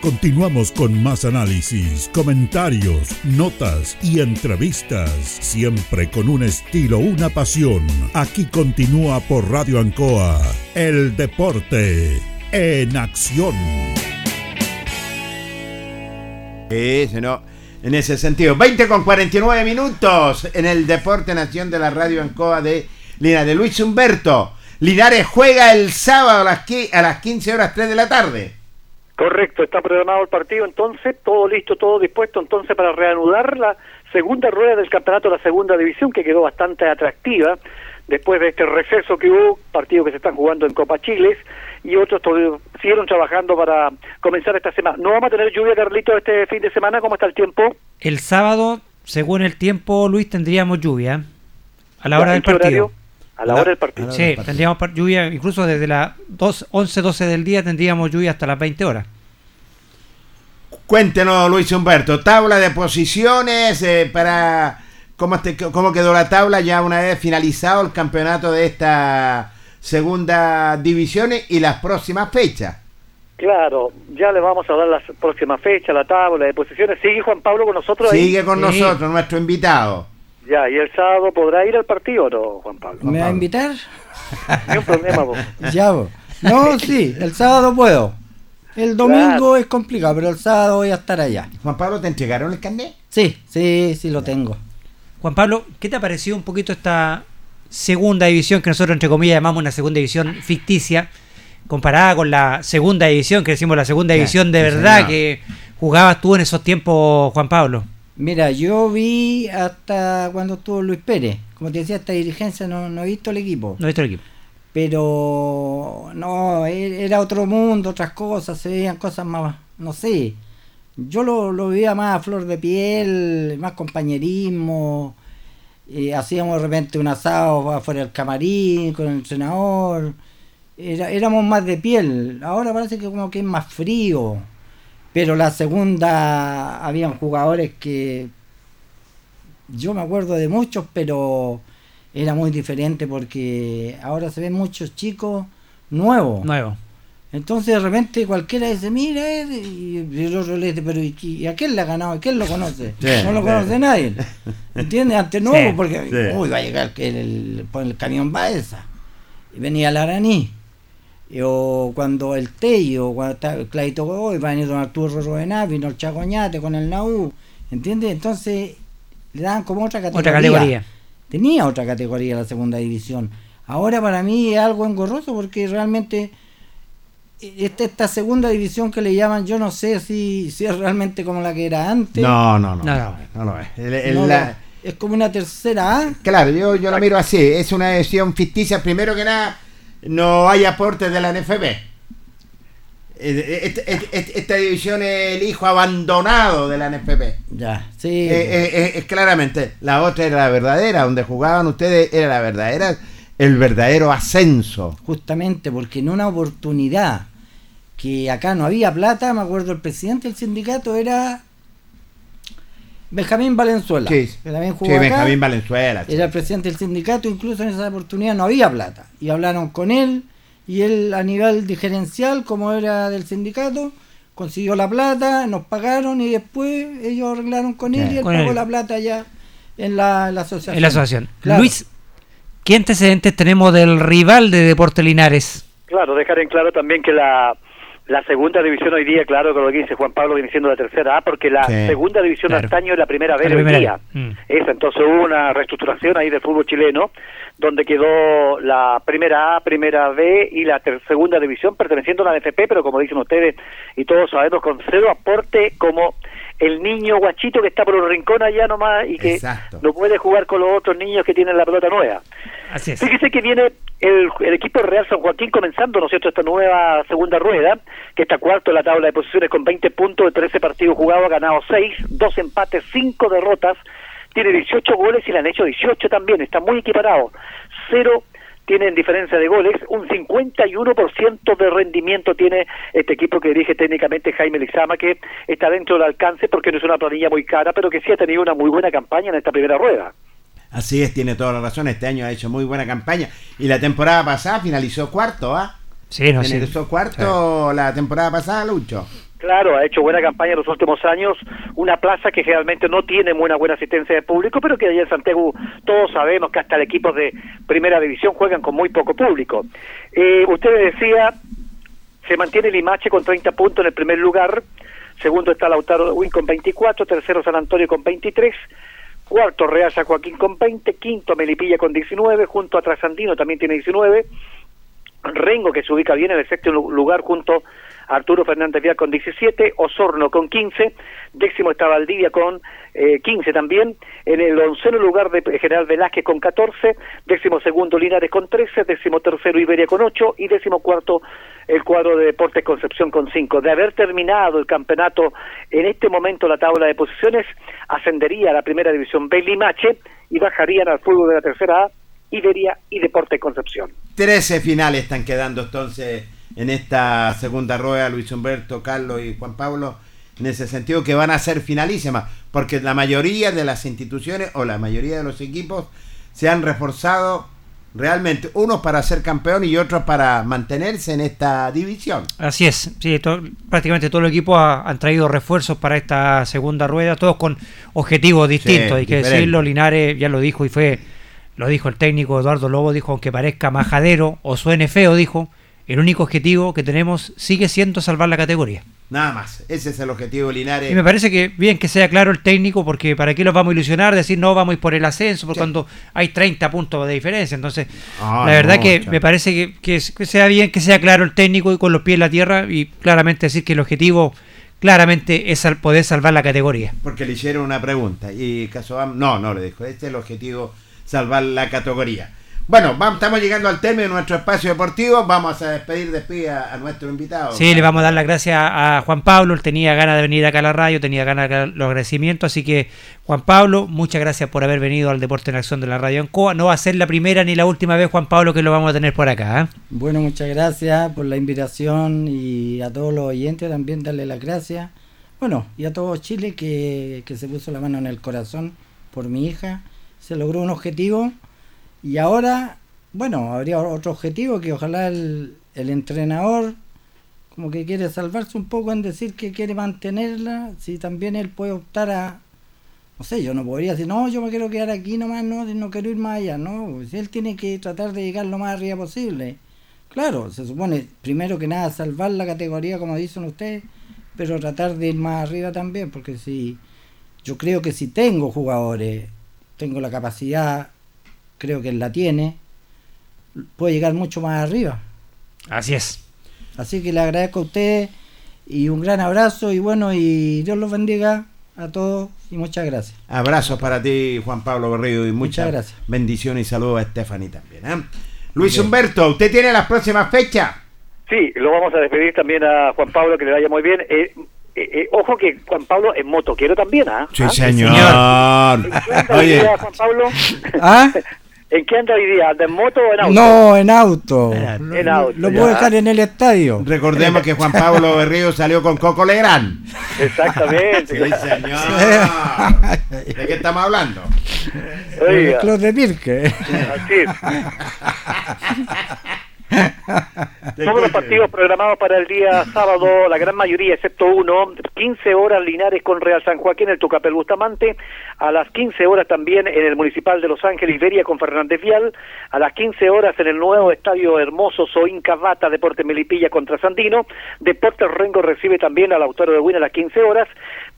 Continuamos con más análisis, comentarios, notas y entrevistas, siempre con un estilo, una pasión. Aquí continúa por Radio Ancoa, el deporte en acción. Eso no. En ese sentido, 20 con 49 minutos en el Deporte Nación de la Radio Ancoa de Linares. Luis Humberto, Linares juega el sábado a las 15 horas 3 de la tarde. Correcto, está programado el partido entonces, todo listo, todo dispuesto entonces para reanudar la segunda rueda del campeonato de la segunda división que quedó bastante atractiva después de este receso que hubo, partidos que se están jugando en Copa Chiles y otros siguieron trabajando para comenzar esta semana. ¿No vamos a tener lluvia, Carlito, este fin de semana? ¿Cómo está el tiempo? El sábado, según el tiempo, Luis, tendríamos lluvia a la hora ¿en del partido. horario? A la hora del partido. Sí, tendríamos lluvia, incluso desde las 2, 11, 12 del día tendríamos lluvia hasta las 20 horas. Cuéntenos, Luis Humberto, tabla de posiciones eh, para cómo, este- cómo quedó la tabla ya una vez finalizado el campeonato de esta segunda división y las próximas fechas. Claro, ya le vamos a dar la próxima fecha, la tabla de posiciones. ¿Sigue Juan Pablo con nosotros ahí? Sigue con nosotros nuestro invitado. Ya, y el sábado podrá ir al partido o no, Juan Pablo. ¿Me va a invitar? Ni un problema, vos. Ya, vos. No, sí, el sábado puedo. El domingo es complicado, pero el sábado voy a estar allá. Juan Pablo, ¿te entregaron el carnet? Sí, sí, sí lo tengo. Juan Pablo, ¿qué te ha parecido un poquito esta segunda división que nosotros entre comillas llamamos una segunda división ficticia comparada con la segunda división que decimos la segunda división de verdad que jugabas tú en esos tiempos, Juan Pablo? Mira, yo vi hasta cuando estuvo Luis Pérez. Como te decía, esta dirigencia no, no he visto el equipo. No he visto el equipo. Pero no, e- era otro mundo, otras cosas, se veían cosas más, no sé. Yo lo, lo veía más a flor de piel, más compañerismo. eh, hacíamos de repente un asado afuera del camarín con el entrenador. Era, éramos más de piel. Ahora parece que como que es más frío. Pero la segunda habían jugadores que yo me acuerdo de muchos, pero era muy diferente porque ahora se ven muchos chicos nuevos. Nuevo. Entonces de repente cualquiera dice, mira, eh", y el otro le dice, pero ¿y, a quién le ha ganado? ¿Y quién lo conoce? Sí, no lo sí. conoce nadie. ¿Entiendes? Antes no, Sí, porque sí. uy, va a llegar el, el, camión Baeza. Y venía el Araní. O cuando el Tello, cuando está el Claito Godoy, va a venir Don Arturo Rodená, vino el Chacoñate con el Naú. ¿Entiendes? Entonces le daban como otra categoría. Otra categoría. Tenía otra categoría la segunda división. Ahora para mí es algo engorroso porque realmente esta, esta segunda división que le llaman, yo no sé si, si es realmente como la que era antes. No, no, no. No, No, no. es. El- el- No, la- no, es como una tercera A. Claro, yo, yo lo miro así. Es una decisión ficticia. Primero que nada, no hay aportes de la NFB. Eh, Esta, esta- esta división es el hijo abandonado de la NFB. Ya, sí. Eh, eh, eh, es claramente, la otra era la verdadera, donde jugaban ustedes era la verdadera, el verdadero ascenso. Justamente porque en una oportunidad que acá no había plata, me acuerdo el presidente del sindicato era Benjamín Valenzuela. Sí, que también sí, jugó acá. Benjamín Valenzuela. sí. Era el presidente del sindicato, incluso en esa oportunidad no había plata. Y hablaron con él, y él a nivel diferencial, como era del sindicato, consiguió la plata, nos pagaron y después ellos arreglaron con él Sí. y él Con pagó él. la plata ya en la, en la asociación. En la asociación. Claro. Luis, ¿qué antecedentes tenemos del rival de Deporte Linares? Claro, dejar en claro también que la, La segunda división hoy día, claro que lo que dice Juan Pablo viene siendo la tercera A, porque la Sí. segunda división Claro. antaño es la primera B La hoy primera día. Mm. Esa, entonces hubo una reestructuración ahí del fútbol chileno, donde quedó la primera A, primera B y la ter- segunda división perteneciendo a la NFP, pero como dicen ustedes, y todos sabemos, con cero aporte como el niño guachito que está por un rincón allá nomás y que Exacto. no puede jugar con los otros niños que tienen la pelota nueva. Fíjese que viene el, el equipo Real San Joaquín comenzando, ¿no esta nueva segunda rueda, que está cuarto en la tabla de posiciones con 20 puntos de 13 partidos jugados, ha ganado 6, 2 empates, 5 derrotas, tiene 18 goles y le han hecho 18 también, está muy equiparado. Cero tienen diferencia de goles, un 51% de rendimiento tiene este equipo que dirige técnicamente Jaime Lizama, que está dentro del alcance porque no es una planilla muy cara, pero que sí ha tenido una muy buena campaña en esta primera rueda. Así es, tiene toda la razón. Este año ha hecho muy buena campaña. Y la temporada pasada finalizó cuarto, ¿ah? Sí, no, sí. finalizó cuarto la temporada pasada, Lucho. Claro, ha hecho buena campaña en los últimos años, una plaza que generalmente no tiene una buena asistencia de público, pero que allá en Santiago todos sabemos que hasta el equipo de primera división juegan con muy poco público. Eh, usted decía, se mantiene el Limache con 30 puntos en el primer lugar, segundo está Lautaro Win con 24, tercero San Antonio con 23, cuarto Real San Joaquín con 20, quinto Melipilla con 19, junto a Trasandino también tiene 19, Rengo que se ubica bien en el sexto lu- lugar junto a Arturo Fernández Vial con 17, Osorno con 15, décimo está Valdivia con eh, 15 también, en el onceno lugar de General Velázquez con 14, décimo segundo Linares con 13, décimo tercero Iberia con 8 y décimo cuarto el cuadro de Deportes Concepción con 5. De haber terminado el campeonato en este momento la tabla de posiciones, ascendería a la primera división B Limache y bajarían al fútbol de la tercera A Iberia y Deportes Concepción. 13 finales están quedando entonces en esta segunda rueda, Luis Humberto, Carlos y Juan Pablo, en ese sentido que van a ser finalísimas, porque la mayoría de las instituciones o la mayoría de los equipos se han reforzado realmente, unos para ser campeón y otros para mantenerse en esta división. Así es, sí, to- prácticamente todo el equipo ha- han traído refuerzos para esta segunda rueda, todos con objetivos distintos, hay que diferente. decirlo, Linares ya lo dijo y fue, lo dijo el técnico Eduardo Lobo, dijo, aunque parezca majadero o suene feo, dijo, el único objetivo que tenemos sigue siendo salvar la categoría. Nada más, ese es el objetivo de Linares. Y me parece que bien que sea claro el técnico, porque para qué los vamos a ilusionar, decir no vamos a ir por el ascenso, por cuando hay 30 puntos de diferencia. Entonces, Ah, la verdad no, que chao. me parece que, que sea bien que sea claro el técnico y con los pies en la tierra y claramente decir que el objetivo claramente es poder salvar la categoría. Porque le hicieron una pregunta y Casobam, no, no le dijo, este es el objetivo, salvar la categoría. Bueno, vamos, estamos llegando al término de nuestro espacio deportivo, vamos a despedir, despide a, a nuestro invitado. Sí, le vamos a dar las gracias a Juan Pablo, él tenía ganas de venir acá a la radio, tenía ganas de dar los agradecimientos, así que Juan Pablo, muchas gracias por haber venido al Deporte en Acción de la Radio Ancoa. No va a ser la primera ni la última vez, Juan Pablo, que lo vamos a tener por acá. ¿eh? Bueno, muchas gracias por la invitación y a todos los oyentes también darle las gracias. Bueno, y a todo Chile que, que se puso la mano en el corazón por mi hija. Se logró un objetivo y ahora, bueno, habría otro objetivo que ojalá el, el entrenador como que quiere salvarse un poco en decir que quiere mantenerla, si también él puede optar a, no sé, yo no podría decir, no, yo me quiero quedar aquí nomás, no, no quiero ir más allá, no, si él tiene que tratar de llegar lo más arriba posible. Claro, se supone, primero que nada, salvar la categoría, como dicen ustedes, pero tratar de ir más arriba también, porque si yo creo que si tengo jugadores, tengo la capacidad, creo que él la tiene, puede llegar mucho más arriba. Así es. Así que le agradezco a ustedes y un gran abrazo y bueno, y Dios los bendiga a todos y muchas gracias. Abrazos para ti, Juan Pablo Berrío, y muchas, Muchas gracias. bendiciones y saludos a Stephanie también. ¿eh? Luis Humberto, ¿usted tiene las próximas fechas? Sí, lo vamos a despedir también a Juan Pablo, que le vaya muy bien. Eh, eh, eh, ojo que Juan Pablo es motoquero también, ¿ah? Sí, ¿Ah? señor. ¿En qué anda hoy Oye, Juan Pablo? ¿Ah? ¿En qué anda hoy día? ¿Anda en moto o en auto? No, en auto. En auto, Lo puedo dejar en el estadio. recordemos que Juan Pablo Berrío salió con Coco Legrand. Exactamente. Sí, señor. ¿De qué estamos hablando? El Oiga, club de Pirque. así es. Todos los partidos programados para el día sábado, la gran mayoría, excepto uno, 15 horas Linares con Real San Joaquín, el Tucapel Bustamante, a las 15 horas también en el Municipal de Los Ángeles, Iberia con Fernández Vial, a las 15 horas en el nuevo Estadio Hermoso Soín Carrata, Deporte Melipilla contra Sandino, Deportes Rengo recibe también al Autor de Win a las 15 horas,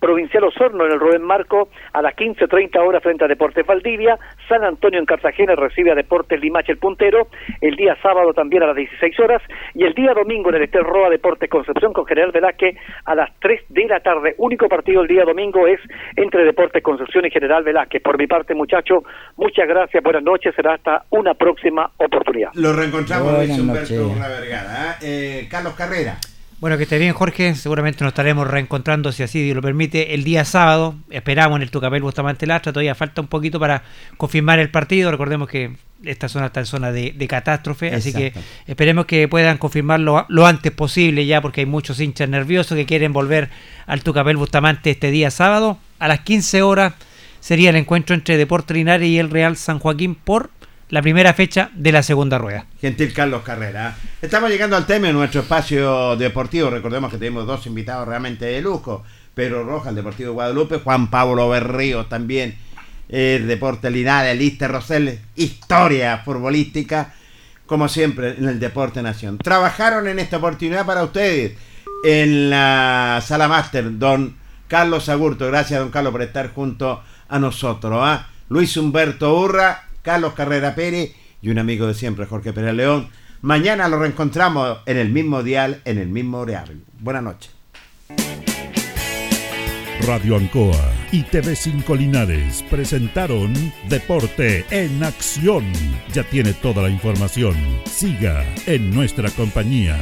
Provincial Osorno en el Rubén Marco a las 15.30 horas frente a Deportes Valdivia, San Antonio en Cartagena recibe a Deportes Limache el puntero, el día sábado también a las 16 horas y el día domingo en el Estel Roa Deportes Concepción con General Velázquez a las 3 de la tarde. Único partido el día domingo es entre Deportes Concepción y General Velázquez. Por mi parte, muchachos, muchas gracias, buenas noches, será hasta una próxima oportunidad. Lo reencontramos Luis Humberto Vergara. ¿eh? Eh, Carlos Carrera. Bueno, que esté bien, Jorge. Seguramente nos estaremos reencontrando, si así Dios lo permite, el día sábado. Esperamos en el Tucapel Bustamante Lastra. Todavía falta un poquito para confirmar el partido. Recordemos que esta zona está en zona de, de catástrofe, así que esperemos que puedan confirmarlo lo antes posible ya, porque hay muchos hinchas nerviosos que quieren volver al Tucapel Bustamante este día sábado. A las 15 horas sería el encuentro entre Deportes Linares y el Real San Joaquín por la primera fecha de la segunda rueda. Gentil Carlos Carrera. Estamos llegando al tema de nuestro espacio deportivo. Recordemos que tenemos dos invitados realmente de lujo. Pedro Rojas, el Deportivo de Guadalupe, Juan Pablo Berrío también, el Deporte Linares, Lister Rosell, historia futbolística, como siempre en el Deporte Nación. Trabajaron en esta oportunidad para ustedes en la sala máster, don Carlos Agurto. Gracias, don Carlos, por estar junto a nosotros. ¿ah? Luis Humberto Urra, Carlos Carrera Pérez y un amigo de siempre, Jorge Pérez León. Mañana lo reencontramos en el mismo dial, en el mismo horario. Buenas noches. Radio Ancoa y TV5 Linares presentaron Deporte en Acción. Ya tiene toda la información. Siga en nuestra compañía.